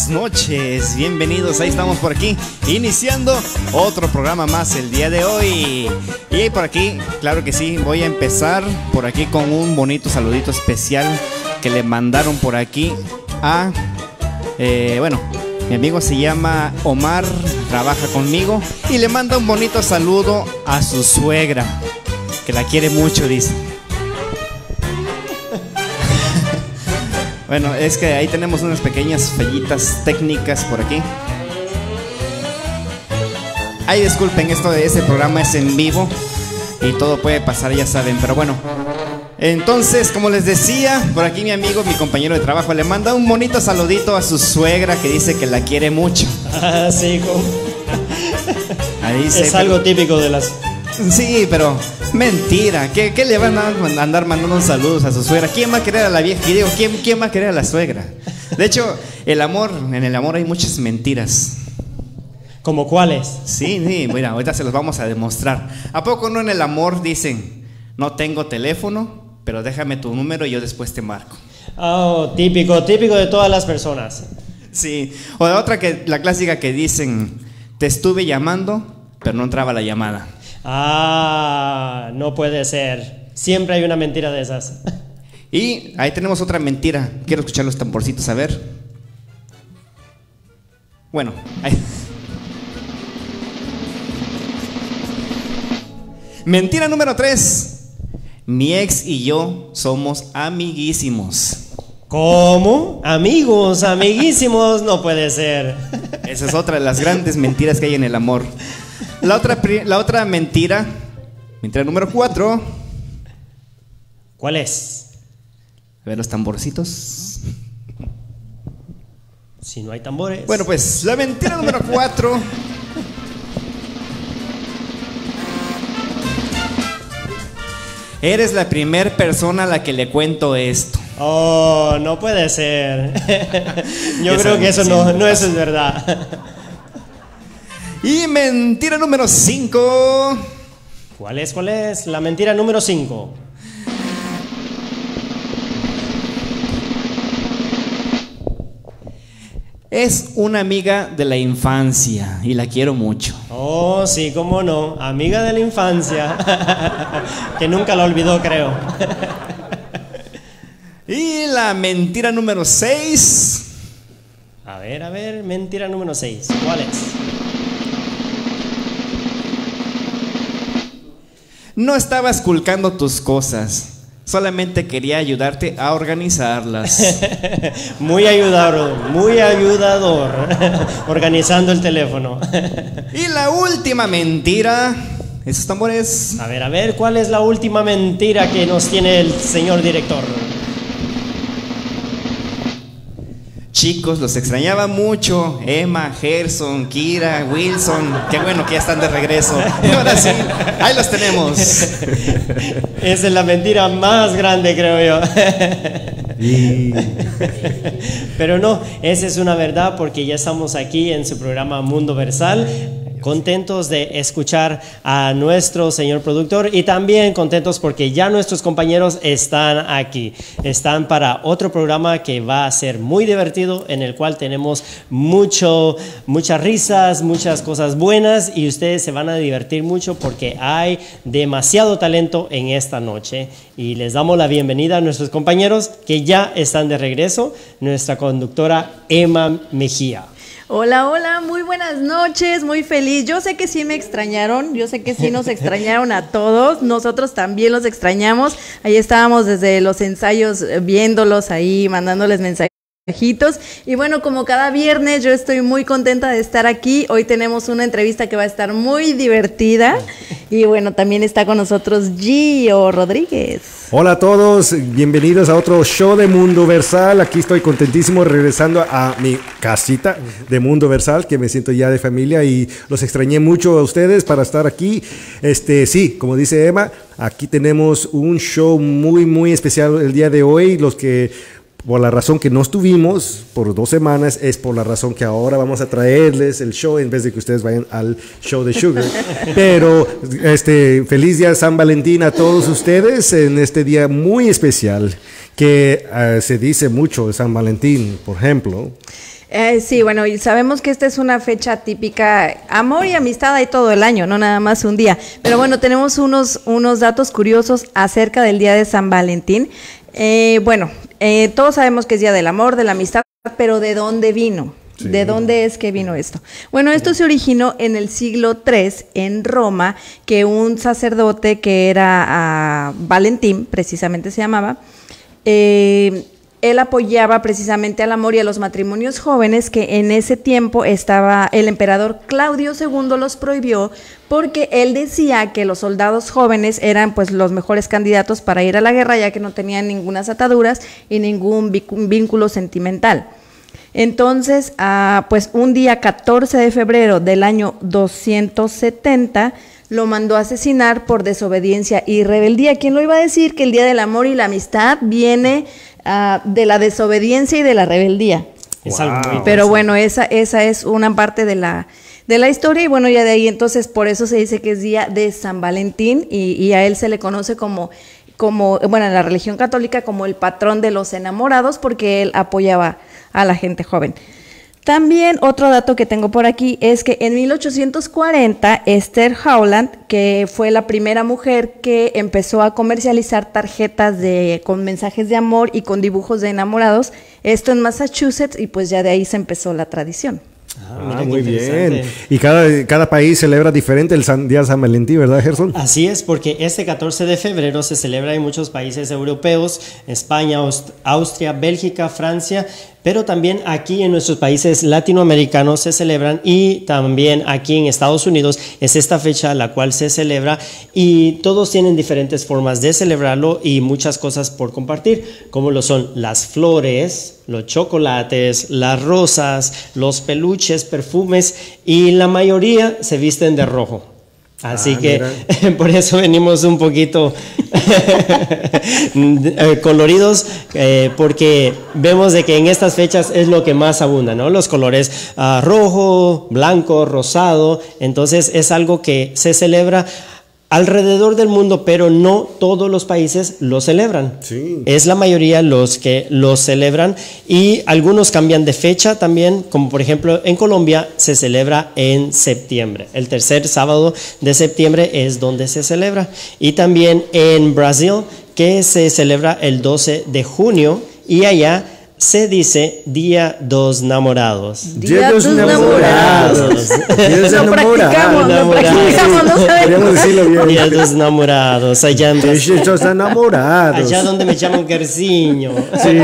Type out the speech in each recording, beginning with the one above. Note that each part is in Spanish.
buenas noches, bienvenidos, ahí estamos por aquí, iniciando otro programa más el día de hoy. Y por aquí, claro que sí, voy a empezar por aquí con un bonito saludito especial que le mandaron por aquí a, eh, bueno, mi amigo se llama Omar, trabaja conmigo y le manda un bonito saludo a su suegra, que la quiere mucho, dice. Bueno, es que ahí tenemos unas pequeñas fallitas técnicas por aquí. Ay, disculpen, esto de ese programa es en vivo y todo puede pasar, ya saben, pero bueno. Entonces, como les decía, por aquí mi amigo, mi compañero de trabajo, le manda un bonito saludito a su suegra que dice que la quiere mucho. Ah, sí, como... Ahí es algo típico de las... Sí, pero mentira. ¿Qué, qué le van a andar mandando saludos a su suegra? ¿Quién va a querer a la vieja? Y digo, ¿quién, ¿quién va a querer a la suegra? De hecho, el amor, en el amor hay muchas mentiras. ¿Como cuáles? Sí, sí, mira, ahorita se los vamos a demostrar. ¿A poco no en el amor dicen, no tengo teléfono, pero déjame tu número y yo después te marco? Oh, típico, típico de todas las personas. Sí, o la otra que, la clásica que dicen, te estuve llamando, pero no entraba la llamada. Ah, no puede ser. Siempre hay una mentira de esas. Y ahí tenemos otra mentira. Quiero escuchar los tamborcitos, a ver. Bueno, ahí. Mentira número 3. Mi ex y yo somos amiguísimos. ¿Cómo? Amigos, amiguísimos, no puede ser. Esa es otra de las grandes mentiras que hay en el amor. La otra, la otra mentira, mentira número 4. ¿Cuál es? A ver los tamborcitos. Si no hay tambores. Bueno, pues la mentira número 4. Eres la primer persona a la que le cuento esto. Oh, no puede ser. Yo creo que eso no, no eso es verdad. Y mentira número 5. ¿Cuál es? ¿Cuál es? La mentira número 5. Es una amiga de la infancia y la quiero mucho. Oh, sí, cómo no. Amiga de la infancia. que nunca la olvidó, creo. Y la mentira número 6. A ver, a ver, mentira número 6. ¿Cuál es? No estaba esculcando tus cosas. Solamente quería ayudarte a organizarlas. Muy ayudador, muy ayudador. Organizando el teléfono. y la última mentira. Esos tambores. A ver, a ver, ¿cuál es la última mentira que nos tiene el señor director? Chicos, los extrañaba mucho. Emma, Gerson, Kira, Wilson. Qué bueno que ya están de regreso. Y ahora sí, ahí los tenemos. Esa es la mentira más grande, creo yo. Pero no, esa es una verdad porque ya estamos aquí en su programa Mundo Versal. Contentos de escuchar a nuestro señor productor y también contentos porque ya nuestros compañeros están aquí. Están para otro programa que va a ser muy divertido, en el cual tenemos mucho, muchas risas, muchas cosas buenas y ustedes se van a divertir mucho porque hay demasiado talento en esta noche. Y les damos la bienvenida a nuestros compañeros que ya están de regreso, nuestra conductora Emma Mejía. Hola, hola, muy buenas noches, muy feliz. Yo sé que sí me extrañaron, yo sé que sí nos extrañaron a todos, nosotros también los extrañamos. Ahí estábamos desde los ensayos eh, viéndolos ahí, mandándoles mensajitos. Y bueno, como cada viernes, yo estoy muy contenta de estar aquí. Hoy tenemos una entrevista que va a estar muy divertida. Y bueno, también está con nosotros Gio Rodríguez. Hola a todos, bienvenidos a otro show de Mundo Versal. Aquí estoy contentísimo regresando a mi casita de Mundo Versal, que me siento ya de familia y los extrañé mucho a ustedes para estar aquí. Este, sí, como dice Emma, aquí tenemos un show muy muy especial el día de hoy. Los que por la razón que no estuvimos por dos semanas es por la razón que ahora vamos a traerles el show en vez de que ustedes vayan al show de Sugar. Pero este feliz día San Valentín a todos ustedes en este día muy especial que eh, se dice mucho de San Valentín, por ejemplo. Eh, sí, bueno, y sabemos que esta es una fecha típica, amor y amistad hay todo el año, no nada más un día. Pero bueno, tenemos unos, unos datos curiosos acerca del Día de San Valentín. Eh, bueno, eh, todos sabemos que es Día del Amor, de la Amistad, pero ¿de dónde vino? ¿De dónde es que vino esto? Bueno, esto se originó en el siglo III en Roma, que un sacerdote que era ah, Valentín, precisamente se llamaba, eh, él apoyaba precisamente al amor y a los matrimonios jóvenes que en ese tiempo estaba el emperador Claudio II los prohibió porque él decía que los soldados jóvenes eran pues los mejores candidatos para ir a la guerra ya que no tenían ninguna ataduras y ningún vínculo sentimental. Entonces, ah, pues un día 14 de febrero del año 270 lo mandó a asesinar por desobediencia y rebeldía. ¿Quién lo iba a decir que el Día del Amor y la Amistad viene Ah, de la desobediencia y de la rebeldía. Pero bueno, esa, esa es una parte de la, de la historia y bueno, ya de ahí entonces por eso se dice que es día de San Valentín y, a él se le conoce como, como, bueno, en la religión católica como el patrón de los enamorados porque él apoyaba a la gente joven. También otro dato que tengo por aquí es que en 1840 Esther Howland, que fue la primera mujer que empezó a comercializar tarjetas de, con mensajes de amor y con dibujos de enamorados, esto en Massachusetts y pues ya de ahí se empezó la tradición. Ah, ah muy bien. Y cada, cada país celebra diferente el San, Día de San Valentín, ¿verdad, Gerson? Así es, porque este 14 de febrero se celebra en muchos países europeos, España, Austria, Bélgica, Francia, pero también aquí en nuestros países latinoamericanos se celebran y también aquí en Estados Unidos es esta fecha la cual se celebra y todos tienen diferentes formas de celebrarlo y muchas cosas por compartir, como lo son las flores, los chocolates, las rosas, los peluches, perfumes y la mayoría se visten de rojo. Así ah, que por eso venimos un poquito eh, coloridos, eh, porque vemos de que en estas fechas es lo que más abunda, ¿no? Los colores ah, rojo, blanco, rosado, entonces es algo que se celebra alrededor del mundo, pero no todos los países lo celebran. Es la mayoría los que lo celebran y algunos cambian de fecha también, como por ejemplo en Colombia se celebra en septiembre. El tercer sábado de septiembre es donde se celebra. Y también en Brasil, que se celebra el 12 de junio y allá se dice Día dos Namorados. Día dos Namorados. Día dos Namorados. Lo practicamos, no sabemos. decirlo bien. Día dos Namorados. Allá en Día dos Namorados. Allá donde me llaman Gerciño. Sí.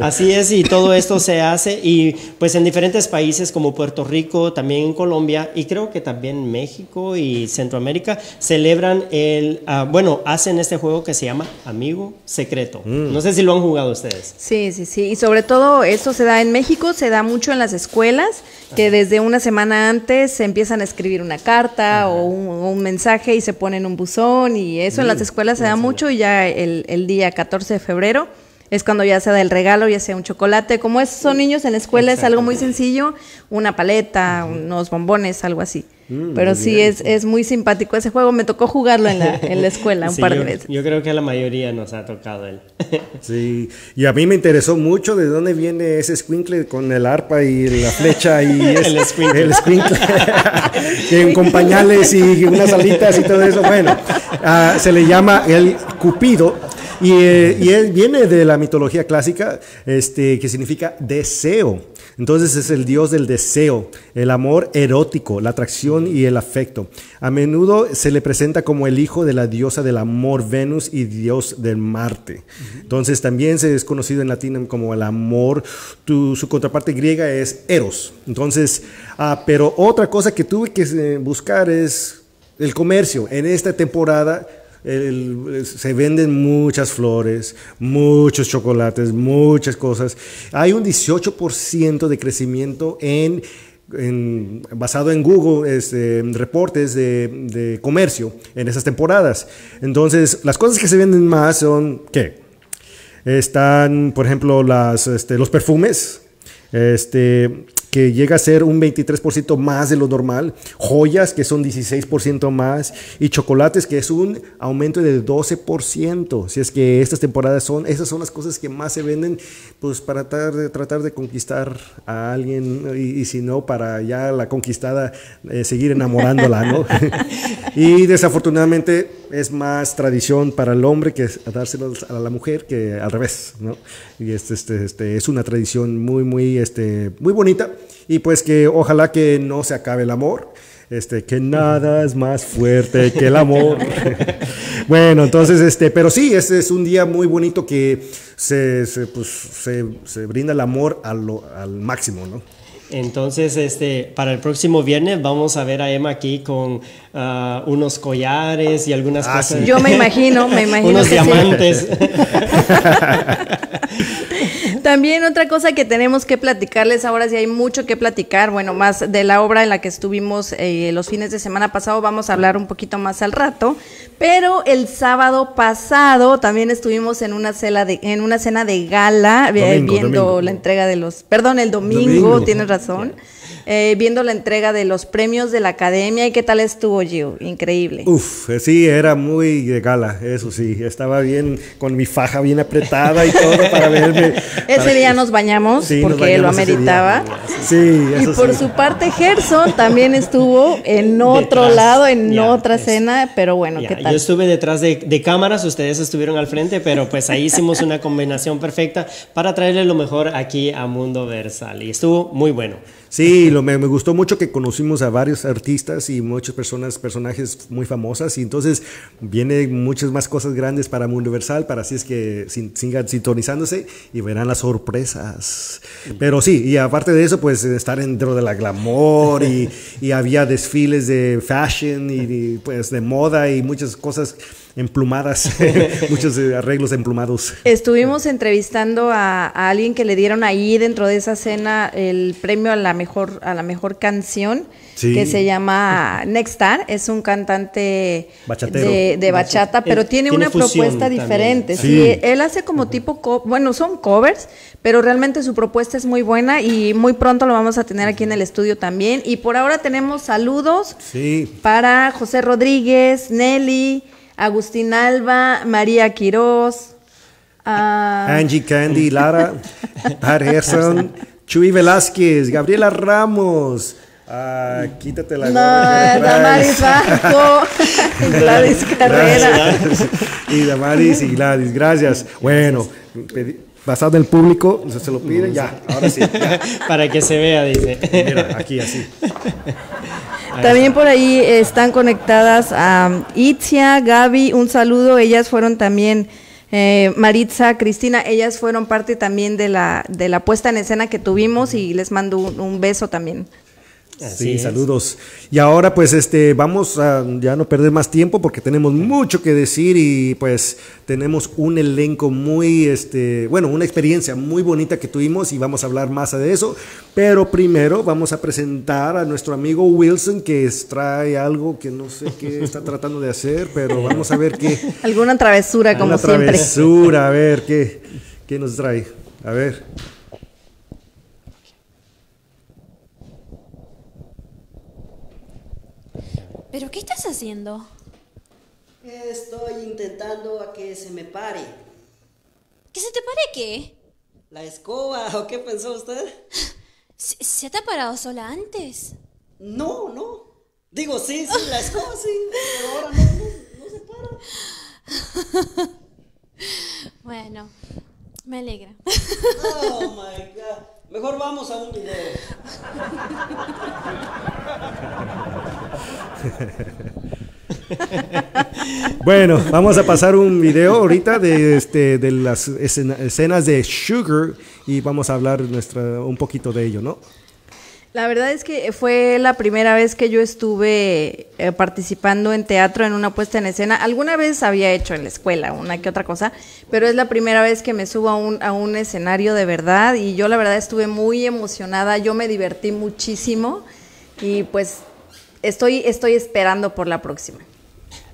Así es, y todo esto se hace y pues en diferentes países como Puerto Rico, también en Colombia y creo que también México y Centroamérica celebran el, uh, bueno, hacen este juego que se llama Amigo Secreto. Mm. No sé si lo han jugado ustedes. Sí, sí, sí. Y sobre todo esto se da en México, se da mucho en las escuelas, que desde una semana antes se empiezan a escribir una carta o un, mensaje y se ponen un buzón y eso en las mm, escuelas se da mucho y ya el, el día 14 de febrero es cuando ya sea del regalo, ya sea un chocolate. Como es, son niños en la escuela, es algo muy sencillo, una paleta, unos bombones, algo así. Mm, Pero sí, es, es muy simpático ese juego. Me tocó jugarlo en la, en la escuela un par de veces. Yo creo que a la mayoría nos ha tocado él. sí, y a mí me interesó mucho de dónde viene ese squinkle con el arpa y la flecha y el squinkle. El squinkle. con pañales y unas alitas y todo eso. Bueno, ah, se le llama el cupido y, eh, y, él viene de la mitología clásica, este, que significa deseo. Entonces es el dios del deseo, el amor erótico, la atracción y el afecto. A menudo se le presenta como el hijo de la diosa del amor Venus y dios del Marte. Entonces también se es conocido en latín como el amor. su contraparte griega es eros. Entonces, ah, pero otra cosa que tuve que eh, buscar es el comercio. En esta temporada se venden muchas flores, muchos chocolates, muchas cosas. Hay un 18% de crecimiento en, basado en Google, este, reportes de, comercio en esas temporadas. Entonces, las cosas que se venden más son, ¿qué? Están, por ejemplo, las, este, los perfumes, este, que llega a ser un 23% más de lo normal, joyas que son 16% más y chocolates que es un aumento de 12%. Si es que estas temporadas son, esas son las cosas que más se venden, pues para tratar de, conquistar a alguien y, si no, para ya la conquistada eh, seguir enamorándola, ¿no? y desafortunadamente es más tradición para el hombre que dárselo a la mujer que al revés, ¿no? Y este, este, este, es una tradición muy, muy, este, muy bonita y pues que ojalá que no se acabe el amor. Este, que nada es más fuerte que el amor. bueno, entonces, este, pero sí, este es un día muy bonito que se, pues, se, brinda el amor al máximo, ¿no? Entonces, este, para el próximo viernes vamos a ver a Emma aquí con uh, unos collares y algunas ah, cosas. Yo me imagino, me imagino. unos diamantes. También otra cosa que tenemos que platicarles ahora, si hay mucho que platicar, bueno, más de la obra en la que estuvimos eh, los fines de semana pasado, vamos a hablar un poquito más al rato, pero el sábado pasado también estuvimos en una cena de, en una cena de gala, eh, viendo la entrega de los, perdón, el domingo, tienes razón. Eh, viendo la entrega de los premios de la academia. ¿Y qué tal estuvo, Gio? Increíble. Uf, eh, sí, era muy de gala, eso sí. Estaba bien, con mi faja bien apretada y todo para verme. Ese día nos bañamos porque lo ameritaba. Sí, eso Y por su parte, Gerson también estuvo en otro lado, en otra cena, pero bueno, ¿qué tal? Yo estuve detrás de, de cámaras, ustedes estuvieron al frente, pero pues ahí hicimos una combinación perfecta para traerle lo mejor aquí a Mundo Versal. Y estuvo muy bueno. Sí, lo, me, gustó mucho que conocimos a varios artistas y muchas personas, personajes muy famosas y entonces vienen muchas más cosas grandes para Mundo Universal, para así es que sigan sintonizándose y verán las sorpresas. Pero sí, y aparte de eso, pues estar dentro de la glamour y, y había desfiles de fashion y pues de moda y muchas cosas emplumadas, muchos eh, arreglos emplumados. Estuvimos entrevistando a, alguien que le dieron ahí dentro de esa cena el premio a la mejor, a la mejor canción. que se llama Nextar, es un cantante de, bachata, pero tiene, una propuesta diferente. Sí. él hace como tipo, bueno, son covers, pero realmente su propuesta es muy buena y muy pronto lo vamos a tener aquí en el estudio también. Y por ahora tenemos saludos para José Rodríguez, Nelly, Agustín Alba, María Quiroz, Angie Candy, Lara, Pat Gerson, Chuy Velázquez, Gabriela Ramos. Ah, quítate la no, Damaris Bajo, Gladys Carrera. Y Damaris y Gladys, gracias. Bueno, basado en el público, se lo piden, ya, ahora sí. Para que se vea, dice. Mira, aquí así. También por ahí están conectadas a Itzia, Gaby, un saludo. Ellas fueron también, eh, Maritza, Cristina, ellas fueron parte también de la, de la puesta en escena que tuvimos y les mando un beso también sí, saludos. Y ahora pues este vamos a ya no perder más tiempo porque tenemos mucho que decir y pues tenemos un elenco muy este, bueno, una experiencia muy bonita que tuvimos y vamos a hablar más de eso, pero primero vamos a presentar a nuestro amigo Wilson que trae algo que no sé qué está tratando de hacer, pero vamos a ver qué alguna travesura como siempre. Una travesura, a ver qué qué nos trae. A ver. ¿Pero qué estás haciendo? Estoy intentando a que se me pare. ¿Que se te pare qué? ¿La escoba o qué pensó usted? ¿Se, te ha parado sola antes? No, no. Digo, sí, sí, la escoba sí, pero ahora no, no, se para. bueno, me alegra. Oh my god. Mejor vamos a un video. bueno, vamos a pasar un video ahorita de, este, de las escenas de Sugar y vamos a hablar nuestra, un poquito de ello, ¿no? La verdad es que fue la primera vez que yo estuve eh, participando en teatro en una puesta en escena. Alguna vez había hecho en la escuela una que otra cosa, pero es la primera vez que me subo a un, a un escenario de verdad y yo la verdad estuve muy emocionada, yo me divertí muchísimo y pues estoy, estoy esperando por la próxima.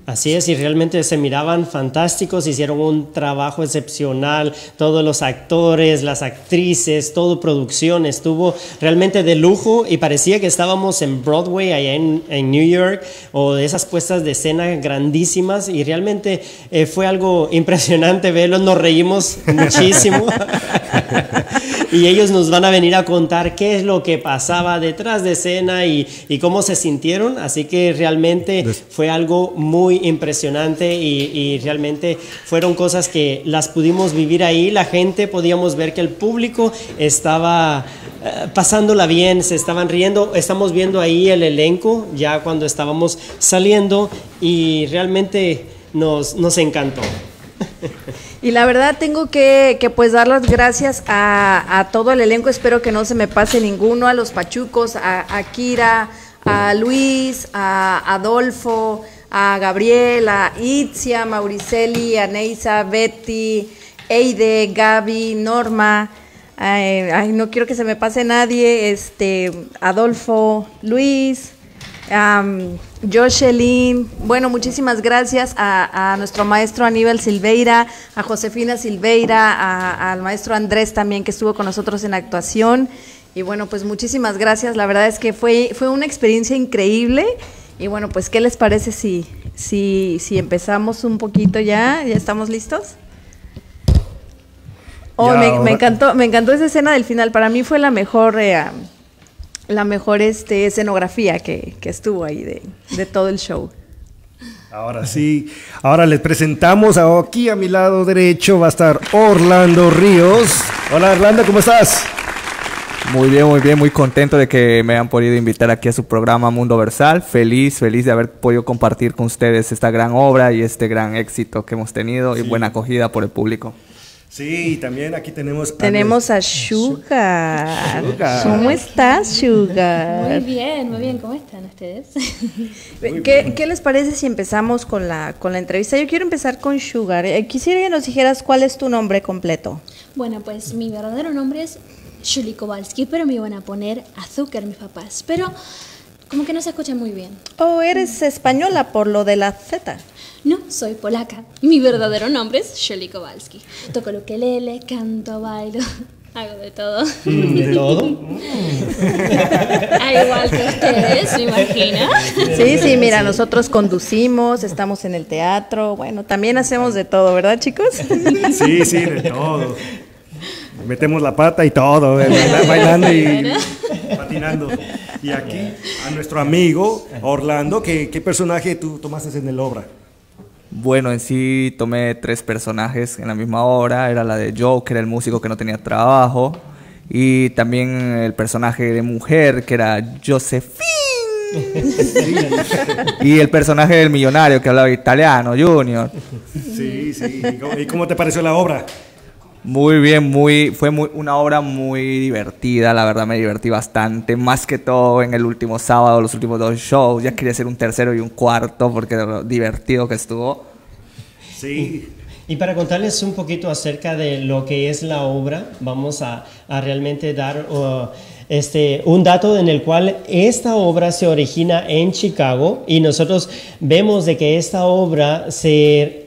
Así es, y realmente se miraban fantásticos, hicieron un trabajo excepcional, todos los actores, las actrices, todo producción estuvo realmente de lujo y parecía que estábamos en Broadway allá en, en New York o de esas puestas de escena grandísimas y realmente eh, fue algo impresionante verlos, nos reímos muchísimo. Y ellos nos van a venir a contar qué es lo que pasaba detrás de escena y, y cómo se sintieron, así que realmente fue algo muy impresionante y, realmente fueron cosas que las pudimos vivir ahí. La gente podíamos ver que el público estaba eh, pasándola bien, se estaban riendo. Estamos viendo ahí el elenco ya cuando estábamos saliendo y realmente nos, nos encantó. Y la verdad tengo que, que pues dar las gracias a, a, todo el elenco, espero que no se me pase ninguno, a los Pachucos, a, a Kira, a Luis, a Adolfo, a Gabriel, Itzia, Mauriceli, a Betty, Eide, Gaby, Norma. Ay, no quiero que se me pase nadie. Este, Adolfo, Luis, um. Bueno, muchísimas gracias a, a, nuestro maestro Aníbal Silveira, a Josefina Silveira, al maestro Andrés también que estuvo con nosotros en actuación. Y bueno, pues muchísimas gracias. La verdad es que fue, fue una experiencia increíble. Y bueno, pues, ¿qué les parece si, si, si empezamos un poquito ya? ¿Ya estamos listos? Oh, me, me, encantó, me encantó esa escena del final. Para mí fue la mejor, eh, la mejor este, escenografía que, que estuvo ahí de, de, todo el show. Ahora sí, ahora les presentamos aquí a mi lado derecho va a estar Orlando Ríos. Hola Orlando, ¿cómo estás? Muy bien, muy bien, muy contento de que me hayan podido invitar aquí a su programa Mundo Versal. Feliz, feliz de haber podido compartir con ustedes esta gran obra y este gran éxito que hemos tenido sí. y buena acogida por el público. Sí, también aquí tenemos tenemos a Sugar. Sugar. ¿Cómo estás, Sugar? Muy bien, muy bien. ¿Cómo están ustedes? ¿Qué, ¿Qué, les parece si empezamos con la con la entrevista? Yo quiero empezar con Sugar. Eh, quisiera que nos dijeras cuál es tu nombre completo. Bueno, pues mi verdadero nombre es Julie Kowalski, pero me iban a poner azúcar mis papás. Pero como que no se escucha muy bien. Oh, eres española por lo de la Z. No, soy polaca. Mi verdadero nombre es Shirley Kowalski. Toco lo que lele, canto, bailo, hago de todo. ¿De todo? ah, igual que ustedes, me imagino. Sí, sí, mira, nosotros conducimos, estamos en el teatro, bueno, también hacemos de todo, ¿verdad, chicos? Sí, sí, de todo. Metemos la pata y todo, bailando y patinando. Y aquí a nuestro amigo Orlando, ¿qué, qué personaje tú tomaste en el obra? Bueno, en sí tomé tres personajes en la misma obra. Era la de Joker, el músico que no tenía trabajo. Y también el personaje de mujer, que era Josephine. y el personaje del millonario que hablaba italiano, Junior. Sí, sí. ¿Y cómo te pareció la obra? Muy bien, muy, fue muy, una obra muy divertida, la verdad me divertí bastante, más que todo en el último sábado, los últimos dos shows, ya quería hacer un tercero y un cuarto porque lo divertido que estuvo. Sí. Y, y para contarles un poquito acerca de lo que es la obra, vamos a, a realmente dar uh, este, un dato en el cual esta obra se origina en Chicago y nosotros vemos de que esta obra se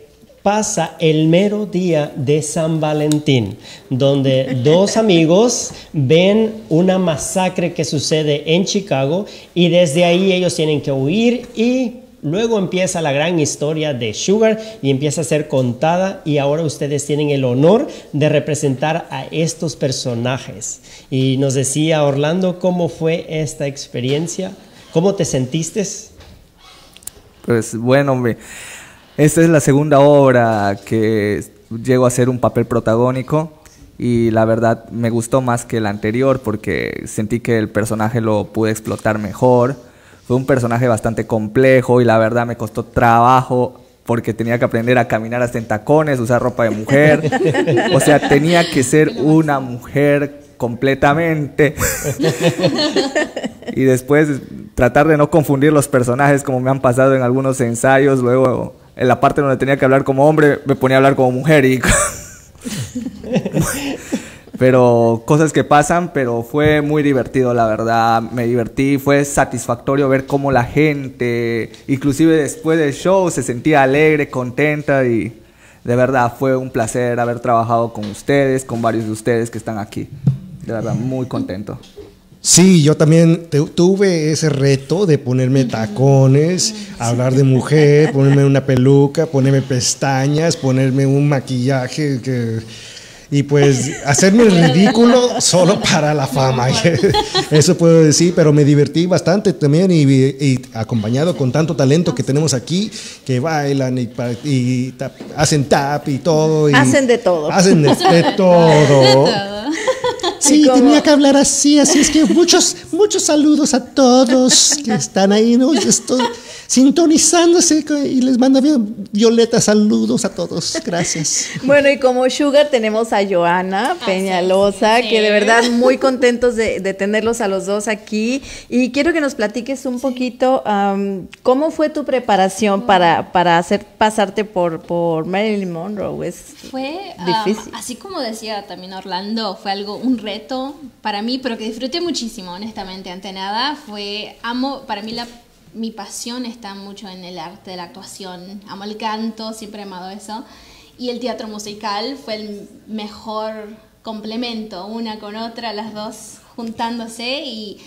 pasa el mero día de San Valentín, donde dos amigos ven una masacre que sucede en Chicago y desde ahí ellos tienen que huir y luego empieza la gran historia de Sugar y empieza a ser contada y ahora ustedes tienen el honor de representar a estos personajes. Y nos decía Orlando cómo fue esta experiencia, cómo te sentiste. Pues bueno, hombre. Esta es la segunda obra que llego a ser un papel protagónico y la verdad me gustó más que la anterior porque sentí que el personaje lo pude explotar mejor. Fue un personaje bastante complejo y la verdad me costó trabajo porque tenía que aprender a caminar hasta en tacones, usar ropa de mujer. O sea, tenía que ser una mujer completamente. y después tratar de no confundir los personajes como me han pasado en algunos ensayos, luego en la parte donde tenía que hablar como hombre, me ponía a hablar como mujer y... pero cosas que pasan, pero fue muy divertido, la verdad. Me divertí, fue satisfactorio ver cómo la gente, inclusive después del show, se sentía alegre, contenta y de verdad fue un placer haber trabajado con ustedes, con varios de ustedes que están aquí. De verdad, muy contento. Sí, yo también te- tuve ese reto de ponerme tacones, hablar de mujer, ponerme una peluca, ponerme pestañas, ponerme un maquillaje que- y pues hacerme el ridículo solo para la fama. Eso puedo decir, pero me divertí bastante también y, y acompañado con tanto talento que tenemos aquí, que bailan y, y tap- hacen tap y todo. y- Hacen de todo. Hacen de, de todo. Sí, tenía que hablar así, así es que muchos, muchos saludos a todos que están ahí, ¿no? Estoy sintonizándose y les mando bien- Violeta saludos a todos, gracias. Bueno, y como Sugar tenemos a Joana Peñalosa, sí. que de verdad muy contentos de, de tenerlos a los dos aquí. Y quiero que nos platiques un poquito cómo fue tu preparación para, para hacer pasarte por, por Marilyn Monroe. Es Fue, um, difícil. así como decía también Orlando, fue algo, un reto para mí, pero que disfruté muchísimo, honestamente. Ante nada, fue, amo, para mí la, mi pasión está mucho en el arte de la actuación. Amo el canto, siempre he amado eso. Y el teatro musical fue el mejor complemento, una con otra, las dos juntándose y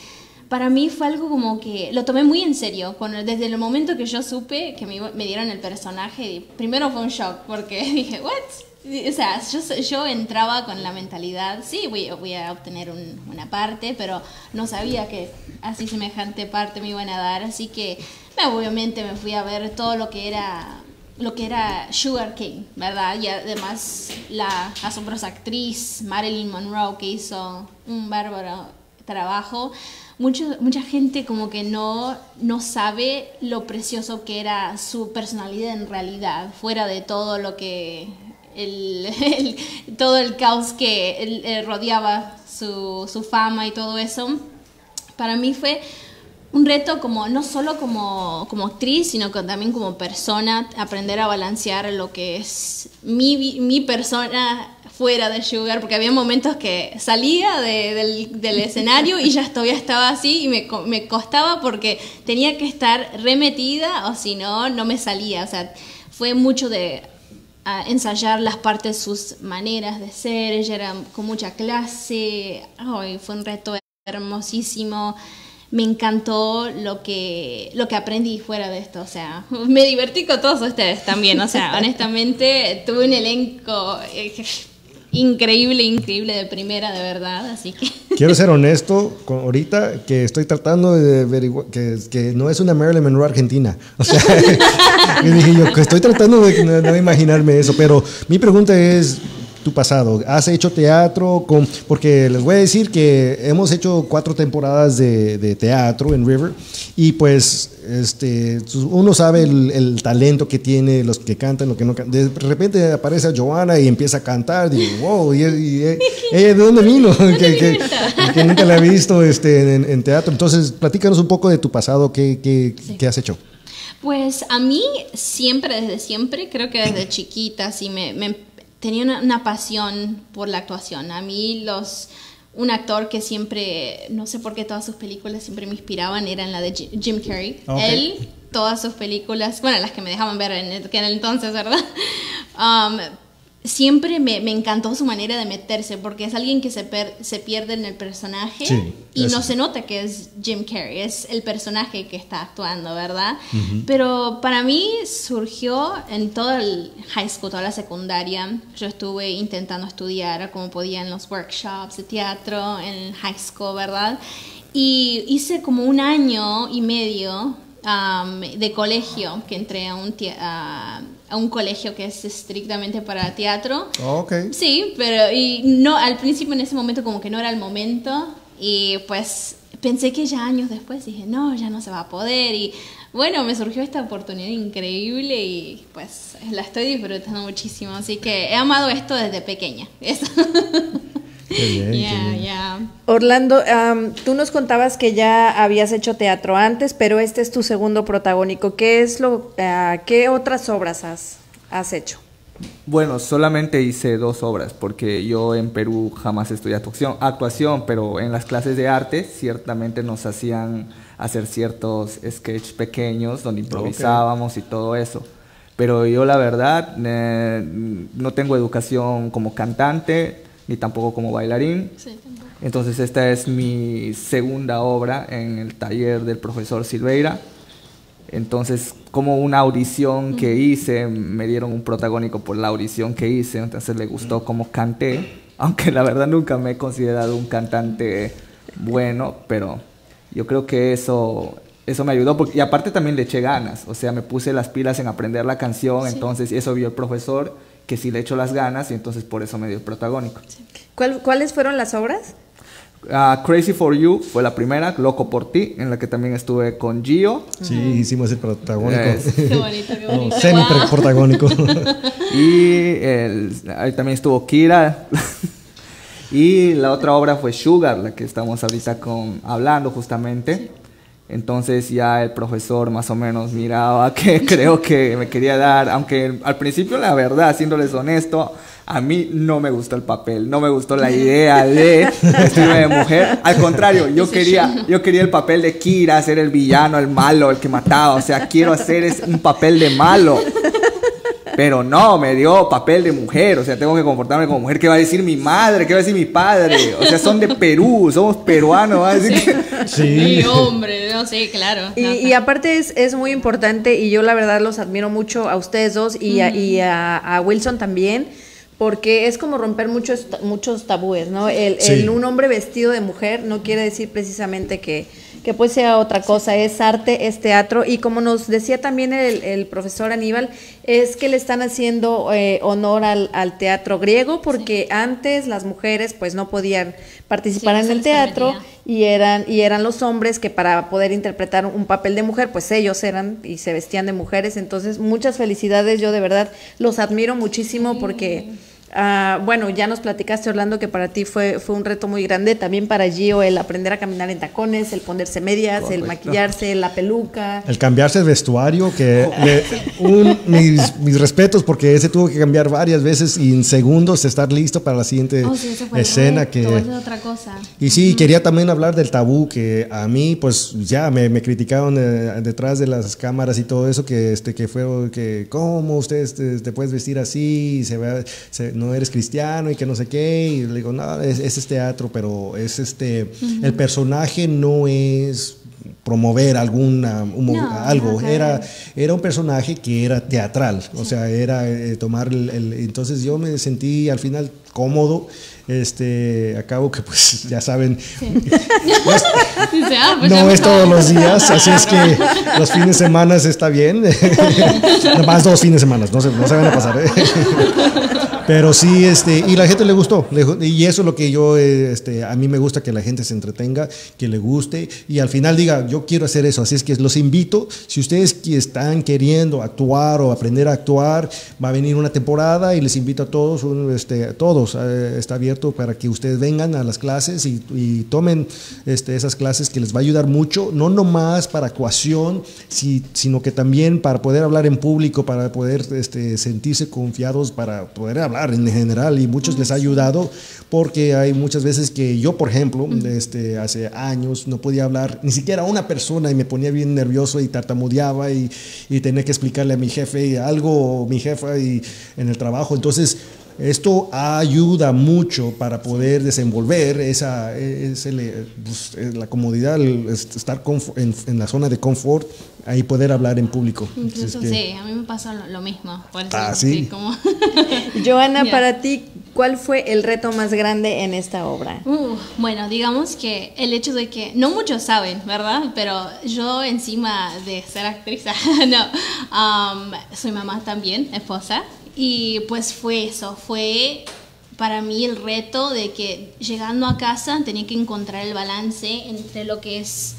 para mí fue algo como que lo tomé muy en serio. Cuando, desde el momento que yo supe que me, me dieron el personaje, primero fue un shock porque dije, ¿what? O sea, yo, yo entraba con la mentalidad, sí, voy, voy a obtener un- una parte, pero no sabía que así semejante parte me iban a dar. Así que me- obviamente me fui a ver todo lo que era lo que era Sugar King, ¿verdad? Y además la asombrosa actriz Marilyn Monroe que hizo un bárbaro trabajo. Mucho, mucha gente como que no, no sabe lo precioso que era su personalidad en realidad, fuera de todo lo que el, el- todo el caos que él- eh, rodeaba su, su fama y todo eso. Para mí fue un reto como no solo como, como actriz, sino que también como persona, aprender a balancear lo que es mi, mi persona fuera de Sugar, porque había momentos que salía de- del, del escenario y ya todavía estaba así y me, me costaba porque tenía que estar remetida o si no, no me salía. O sea, fue mucho de a ensayar las partes, sus maneras de ser, ella era con mucha clase, Ay, fue un reto hermosísimo, me encantó lo que, lo que aprendí fuera de esto, o sea, me divertí con todos ustedes también, o sea, honestamente tuve un elenco increíble, increíble de primera, de verdad, así que... Quiero ser honesto con ahorita que estoy tratando de averiguar que, no es una Marilyn Monroe argentina. O sea, que estoy tratando de no imaginarme eso, pero mi pregunta es tu pasado. ¿Has hecho teatro? Con, porque les voy a decir que hemos hecho cuatro temporadas de, de teatro en River y pues este, uno sabe el, el talento que tiene, los que cantan, los que no cantan. De repente aparece a Joana y empieza a cantar. Digo, wow, ¿y, y- ella de dónde vino? que, que- que nunca la he visto este, en, en teatro. Entonces, platícanos un poco de tu pasado, ¿qué, qué, qué has hecho? Pues a mí siempre, desde siempre, creo que desde chiquita, sí me, me- tenía una, una pasión por la actuación. A mí los un actor que siempre, no sé por qué todas sus películas siempre me inspiraban, eran la de Ji- Jim Carrey. Ok. Él, todas sus películas, bueno, las que me dejaban ver en el, que en el entonces, ¿verdad? Um, siempre me, me encantó su manera de meterse, porque es alguien que se, per- se pierde en el personaje Sí, y eso no se nota que es Jim Carrey, es el personaje que está actuando, ¿verdad? Pero para mí surgió en todo el high school, toda la secundaria. Yo estuve intentando estudiar como podía en los workshops de teatro, en high school, ¿verdad? Y hice como un año y medio um, de colegio, que entré a un, a, un colegio que es estrictamente para teatro. Ok. Sí, pero y no al principio en ese momento como que no era el momento y pues pensé que ya años después dije, no, ya no se va a poder y bueno, me surgió esta oportunidad increíble y pues la estoy disfrutando muchísimo, así que he amado esto desde pequeña. Eso. Bien, bien. ya. Orlando, am, tú nos contabas que ya habías hecho teatro antes, pero este es tu segundo protagónico. ¿Qué es lo, ah, qué otras obras has, has hecho? Bueno, solamente hice dos obras, porque yo en Perú jamás estudié actuación, actuación, pero en las clases de arte ciertamente nos hacían hacer ciertos sketches pequeños donde improvisábamos y todo eso. Pero yo la verdad eh, no tengo educación como cantante ni tampoco como bailarín. Sí, tampoco. Entonces esta es mi segunda obra en el taller del profesor Silveira. Entonces, como una audición que hice, me dieron un protagónico por la audición que hice, entonces le gustó cómo canté, aunque la verdad nunca me he considerado un cantante bueno, pero yo creo que eso, eso me ayudó, porque, y aparte también le eché ganas, o sea, me puse las pilas en aprender la canción, entonces eso vio el profesor, que sí le echó las ganas, y entonces por eso me dio el protagónico. ¿Cuál- ¿Cuáles fueron las obras? Ah, Crazy for You fue la primera, Loco por ti, en la que también estuve con Gio. Sí, hicimos el protagónico. Es- Qué bonito, qué No, bonito. semi Wow. protagónico. Y el- ahí también estuvo Kira. y la otra obra fue Sugar, la que estamos ahorita con, hablando justamente. Entonces ya el profesor más o menos miraba que creo que me quería dar, aunque al principio la verdad, siéndoles honesto, a mí no me gustó el papel, no me gustó la idea de vestirme de mujer. Al contrario, yo quería, yo quería el papel de Kira, ser el villano, el malo, el que mataba. O sea, quiero hacer es un papel de malo. Pero no, me dio papel de mujer, o sea, tengo que comportarme como mujer. ¿Qué va a decir mi madre? ¿Qué va a decir mi padre? O sea, son de Perú, somos peruanos, va a decir que- Sí, hombre, no sé, claro. Y, No, y aparte es, es muy importante y yo la verdad los admiro mucho a ustedes dos y, a, y a- a Wilson también. Porque es como romper muchos, muchos tabúes, ¿no? El, Sí. el un hombre vestido de mujer no quiere decir precisamente que, que pues sea otra cosa, es arte, es teatro. Y como nos decía también el, el profesor Aníbal, es que le están haciendo eh, honor al, al teatro griego, porque antes las mujeres pues no podían participar Sí, en el teatro y eran y eran los hombres que para poder interpretar un papel de mujer pues ellos eran y se vestían de mujeres. Entonces muchas felicidades yo de verdad los admiro muchísimo porque ah, bueno ya nos platicaste Orlando que para ti fue fue un reto muy grande también para Gio el aprender a caminar en tacones el ponerse medias el maquillarse la peluca El cambiarse el vestuario, que le- un- mis, mis respetos, porque ese tuvo que cambiar varias veces y en segundos estar listo para la siguiente Oh, sí, eso fue el escena. reto, que eso es otra cosa. Y sí, quería también hablar del tabú, que a mí, pues ya me, me criticaron eh, detrás de las cámaras y todo eso, que, este, que fue, que cómo ustedes te, te puedes vestir así, se ve- se- no eres cristiano y que no sé qué. Y le digo, no, es, es teatro, pero es este, el personaje no es promover alguna No, algo no, era era un personaje que era teatral o sea era eh, tomar el, el- entonces yo me sentí al final cómodo este acabo que pues ya saben Dice, ah, pues no es todos los días, así es que los fines de semana está bien. Nomás dos fines de semana, no se, no se van a pasar. ¿eh? Pero sí, este, y la gente le gustó. y eso es lo que yo, este, a mí me gusta que la gente se entretenga, que le guste y al final diga, yo quiero hacer eso. Así es que los invito, si ustedes están queriendo actuar o aprender a actuar, va a venir una temporada y les invito a todos, este, a todos, eh, está abierto para que ustedes vengan a las clases y, y tomen este, esas clases que les va a ayudar mucho, no nomás para actuación, si- sino que también para poder hablar en público, para poder este, sentirse confiados, para poder hablar en general y muchos les ha ayudado porque hay muchas veces que yo, por ejemplo, este, hace años no podía hablar ni siquiera a una persona y me ponía bien nervioso y tartamudeaba y, y tenía que explicarle a mi jefe algo, mi jefa y en el trabajo. Entonces, esto ayuda mucho para poder desenvolver esa, pues, la comodidad, estar en, en la zona de confort, ahí poder hablar en público. Es Incluso que- sí, a mí me pasó lo, lo mismo. Por eso, Ah, ¿sí? como... Joana para ti ¿cuál fue el reto más grande en esta obra? Uh, bueno, digamos que el hecho de que no muchos saben, ¿verdad? Pero yo encima de ser actriz, no, um, soy mamá también, esposa, y pues fue eso, fue para mí el reto de que llegando a casa tenía que encontrar el balance entre lo que es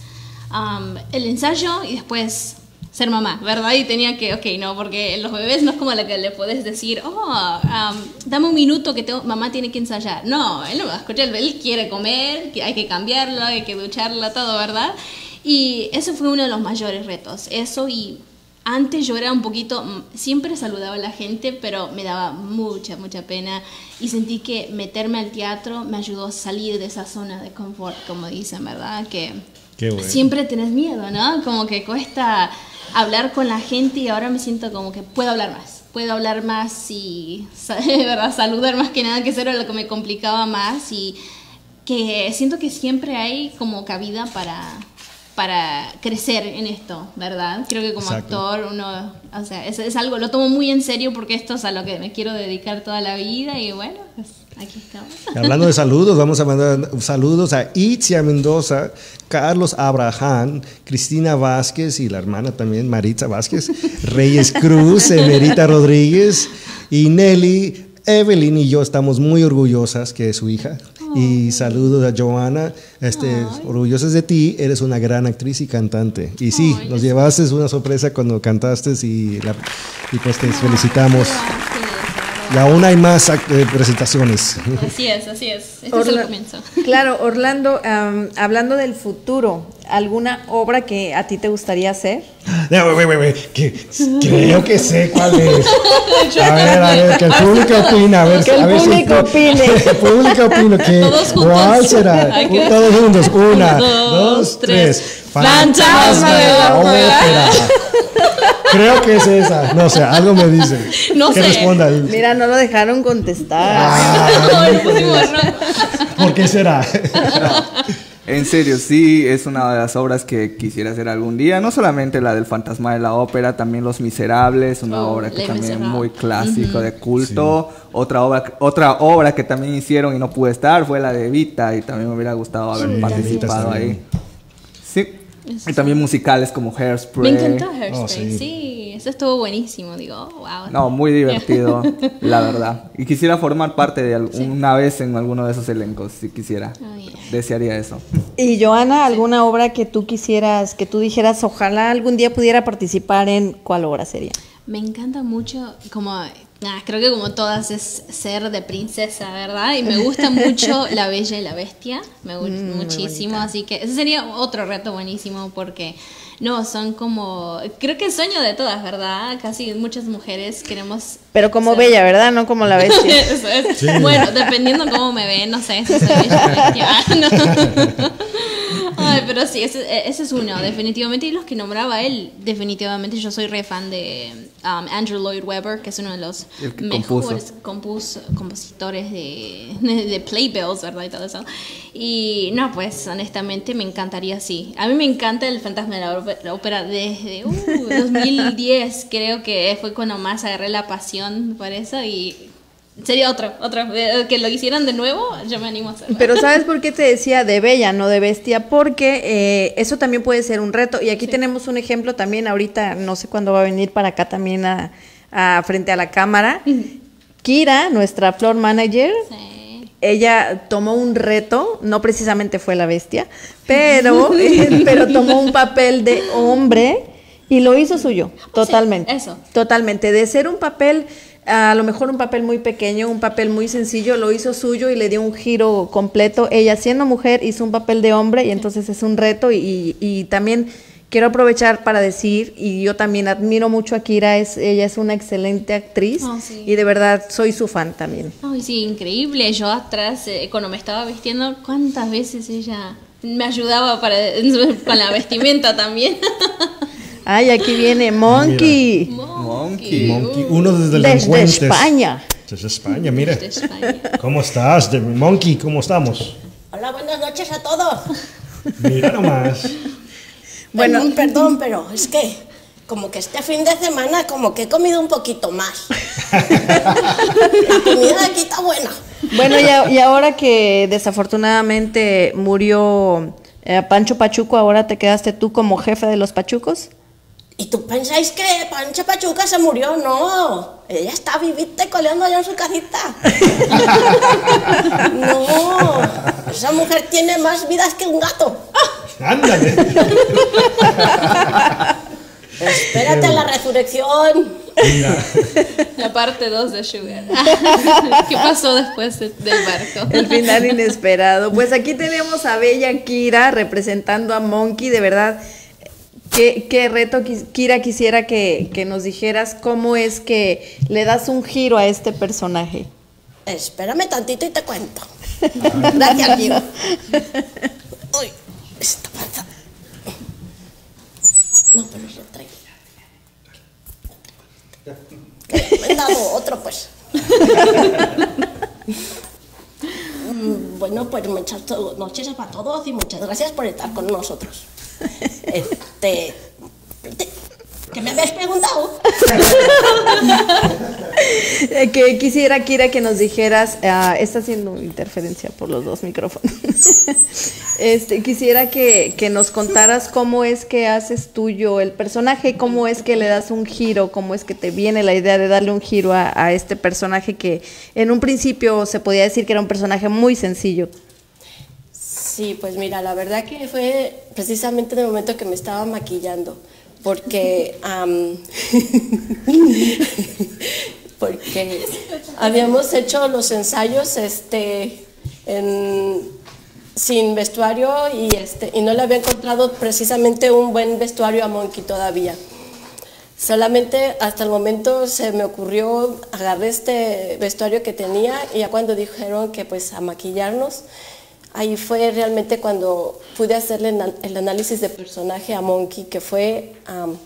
el ensayo y después ser mamá, ¿verdad? Y tenía que, ok, no, porque los bebés no es como la que le puedes decir, oh, um, dame un minuto que tengo, mamá tiene que ensayar. No, él no va a escuchar, él quiere comer, hay que cambiarlo, hay que ducharlo, todo, ¿verdad? Y eso fue uno de los mayores retos, eso y antes yo era un poquito, mm, siempre saludaba a la gente, pero me daba mucha, mucha pena y sentí que meterme al teatro me ayudó a salir de esa zona de confort, como dicen, ¿verdad? Que bueno. siempre tenés miedo, ¿no? Como que cuesta hablar con la gente y ahora me siento como que puedo hablar más. Puedo hablar más y, ¿verdad? Saludar más que nada, que eso era lo que me complicaba más y que siento que siempre hay como cabida para, para crecer en esto, ¿verdad? Creo que como Exacto. actor uno, o sea, es, es algo, lo tomo muy en serio porque esto es a lo que me quiero dedicar toda la vida y bueno, pues aquí estamos. Hablando de saludos, vamos a mandar saludos a Itzia Mendoza, Carlos Abraham, Cristina Vázquez y la hermana también, Maritza Vázquez, Reyes Cruz, Emerita Rodríguez y Nelly. Evelyn y yo estamos muy orgullosas que es su hija. Y saludos a Joana, este, orgullosos de ti, eres una gran actriz y cantante. Y sí, Ay, nos llevaste una sorpresa cuando cantaste y, la- y pues te felicitamos. Y aún hay más eh, presentaciones. Así es, así es. Este es el comienzo. Claro, Orlando, hablando del futuro, ¿alguna obra que a ti te gustaría hacer? No, güey, güey, güey, que- creo que sé cuál es. A ver, a ver, que el público opina. A ver, Que el a ver si- público opine. Que el público opine. Que, Todos juntos. ¿Cuál será? Que- Todos juntos. Una, Dos, dos, tres. tres. Fantasma de la ópera. Creo que es esa. No sé, algo me dice. No que sé. responda. Mira, no lo dejaron contestar. Ah, No, rojo. ¿Por qué será? En serio, sí, es una de las obras que quisiera hacer algún día. No solamente la del Fantasma de la Ópera, también Los Miserables, una Oh, obra que también es muy clásico de culto. Otra obra, otra obra que también hicieron y no pude estar fue la de Evita y también me hubiera gustado haber Sí, participado está Y también musicales como Me Hairspray. encantó Hairspray, Oh, sí. sí. eso estuvo buenísimo, digo, wow. No, muy divertido, la verdad. Y quisiera formar parte de al- una vez en alguno de esos elencos, si quisiera. Oh, yeah. Desearía eso. Y Joana, ¿alguna obra que tú quisieras, que tú dijeras, ojalá algún día pudiera participar en cuál obra sería? Me encanta mucho, como, ah, creo que como todas es ser de princesa, ¿verdad? Y me gusta mucho La Bella y la Bestia, me gusta muchísimo, así que ese sería otro reto buenísimo porque, no, son como, creo que el sueño de todas, ¿verdad? Casi muchas mujeres queremos... Pero como ser- bella, ¿verdad? No como la bestia. Eso es. Bueno, dependiendo cómo me ven, no sé si soy bella o bestia. No. Ay, pero sí, ese, ese es uno, definitivamente. Y los que nombraba él, definitivamente. Yo soy re fan de um, Andrew Lloyd Webber, que es uno de los mejores compus- compositores de, de playbills, ¿verdad? Y todo eso. Y no, pues honestamente me encantaría, sí. A mí me encanta el fantasma de la ópera- la ópera desde uh, 2010, creo que fue cuando más agarré la pasión por eso y sería otro, otro. Eh, Que lo hicieran de nuevo, yo me animo a hacerlo. Pero ¿sabes por qué te decía de bella, no de bestia? Porque eh, eso también puede ser un reto. Y aquí tenemos un ejemplo también, ahorita no sé cuándo va a venir para acá también a, a- frente a la cámara. Kira, nuestra floor manager, Sí. ella tomó un reto, no precisamente fue la bestia, pero, pero tomó un papel de hombre y lo hizo suyo, totalmente. eso. Totalmente. De ser un papel, a lo mejor un papel muy pequeño, un papel muy sencillo, lo hizo suyo y le dio un giro completo. Ella siendo mujer hizo un papel de hombre y entonces es un reto y, y también quiero aprovechar para decir, y yo también admiro mucho a Kira, es, ella es una excelente actriz Oh, sí. y de verdad soy su fan también. Ay, sí, increíble. Yo atrás, eh, cuando me estaba vistiendo, ¿cuántas veces ella me ayudaba para, con la vestimenta también? Ay, aquí viene Monkey. Monkey. Monkey, uno desde los Desde Fuentes. España. Desde España, mire. De España. ¿Cómo estás, de- Monkey? ¿Cómo estamos? Hola, buenas noches a todos. Mira nomás. Bueno. Perdón, perdón, pero es que como que este fin de semana como que he comido un poquito más. La comida de aquí está buena. Bueno, y, a- y ahora que desafortunadamente murió eh, Pancho Pachuco, ahora te quedaste tú como jefe de los Pachucos. ¿Y tú pensáis que Pancha Pachuca se murió? No, ella está vivita y coleando allá en su casita. No, esa mujer tiene más vidas que un gato. Ándale. Espérate a la resurrección. Mira. La parte 2 de Sugar. ¿Qué pasó después de- del barco? El final inesperado. Pues aquí tenemos a Bella Kira representando a Monkey, de verdad. ¿Qué, qué reto, Kira, quisiera que, nos dijeras cómo es que le das un giro a este personaje? Espérame tantito y te cuento. Gracias, amigo. Uy, esta pasa. No, pero lo traigo. Me han dado otro, pues. Mm, Bueno, pues muchas noches para todos y muchas gracias por estar con nosotros. Este. te- ¿Qué me habéis preguntado? Eh, que quisiera, Kira, que nos dijeras, ah, está haciendo interferencia por los dos micrófonos. este, quisiera que, que nos contaras cómo es que haces tuyo el personaje, cómo es que le das un giro, cómo es que te viene la idea de darle un giro a, a este personaje que en un principio se podía decir que era un personaje muy sencillo. Sí, pues mira, la verdad que fue precisamente en el momento que me estaba maquillando, porque porque habíamos hecho los ensayos este en- sin vestuario y este y no le había encontrado precisamente un buen vestuario a Monkey todavía. Solamente hasta el momento se me ocurrió, agarré este vestuario que tenía y ya cuando dijeron que pues a maquillarnos, ahí fue realmente cuando pude hacerle el, análisis de personaje a Monkey, que fue en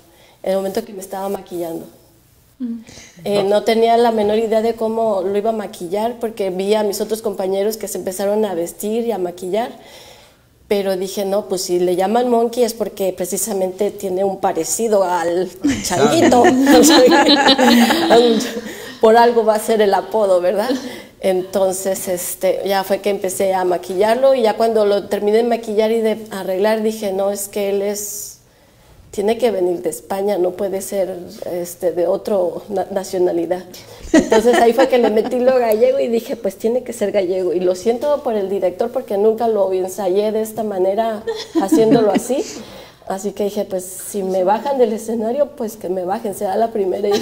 el momento que me estaba maquillando. Eh, no tenía la menor idea de cómo lo iba a maquillar porque vi a mis otros compañeros que se empezaron a vestir y a maquillar, pero dije, no, pues si le llaman Monkey es porque precisamente tiene un parecido al changuito. Por algo va a ser el apodo, ¿verdad? Entonces, este, ya fue que empecé a maquillarlo y ya cuando lo terminé de maquillar y de arreglar dije, no, es que él es tiene que venir de España, no puede ser este, de otra nacionalidad. Entonces ahí fue que le metí lo gallego y dije, pues tiene que ser gallego. Y lo siento por el director porque nunca lo ensayé de esta manera, haciéndolo así. Así que dije, pues si me bajan del escenario, pues que me bajen, será la primera.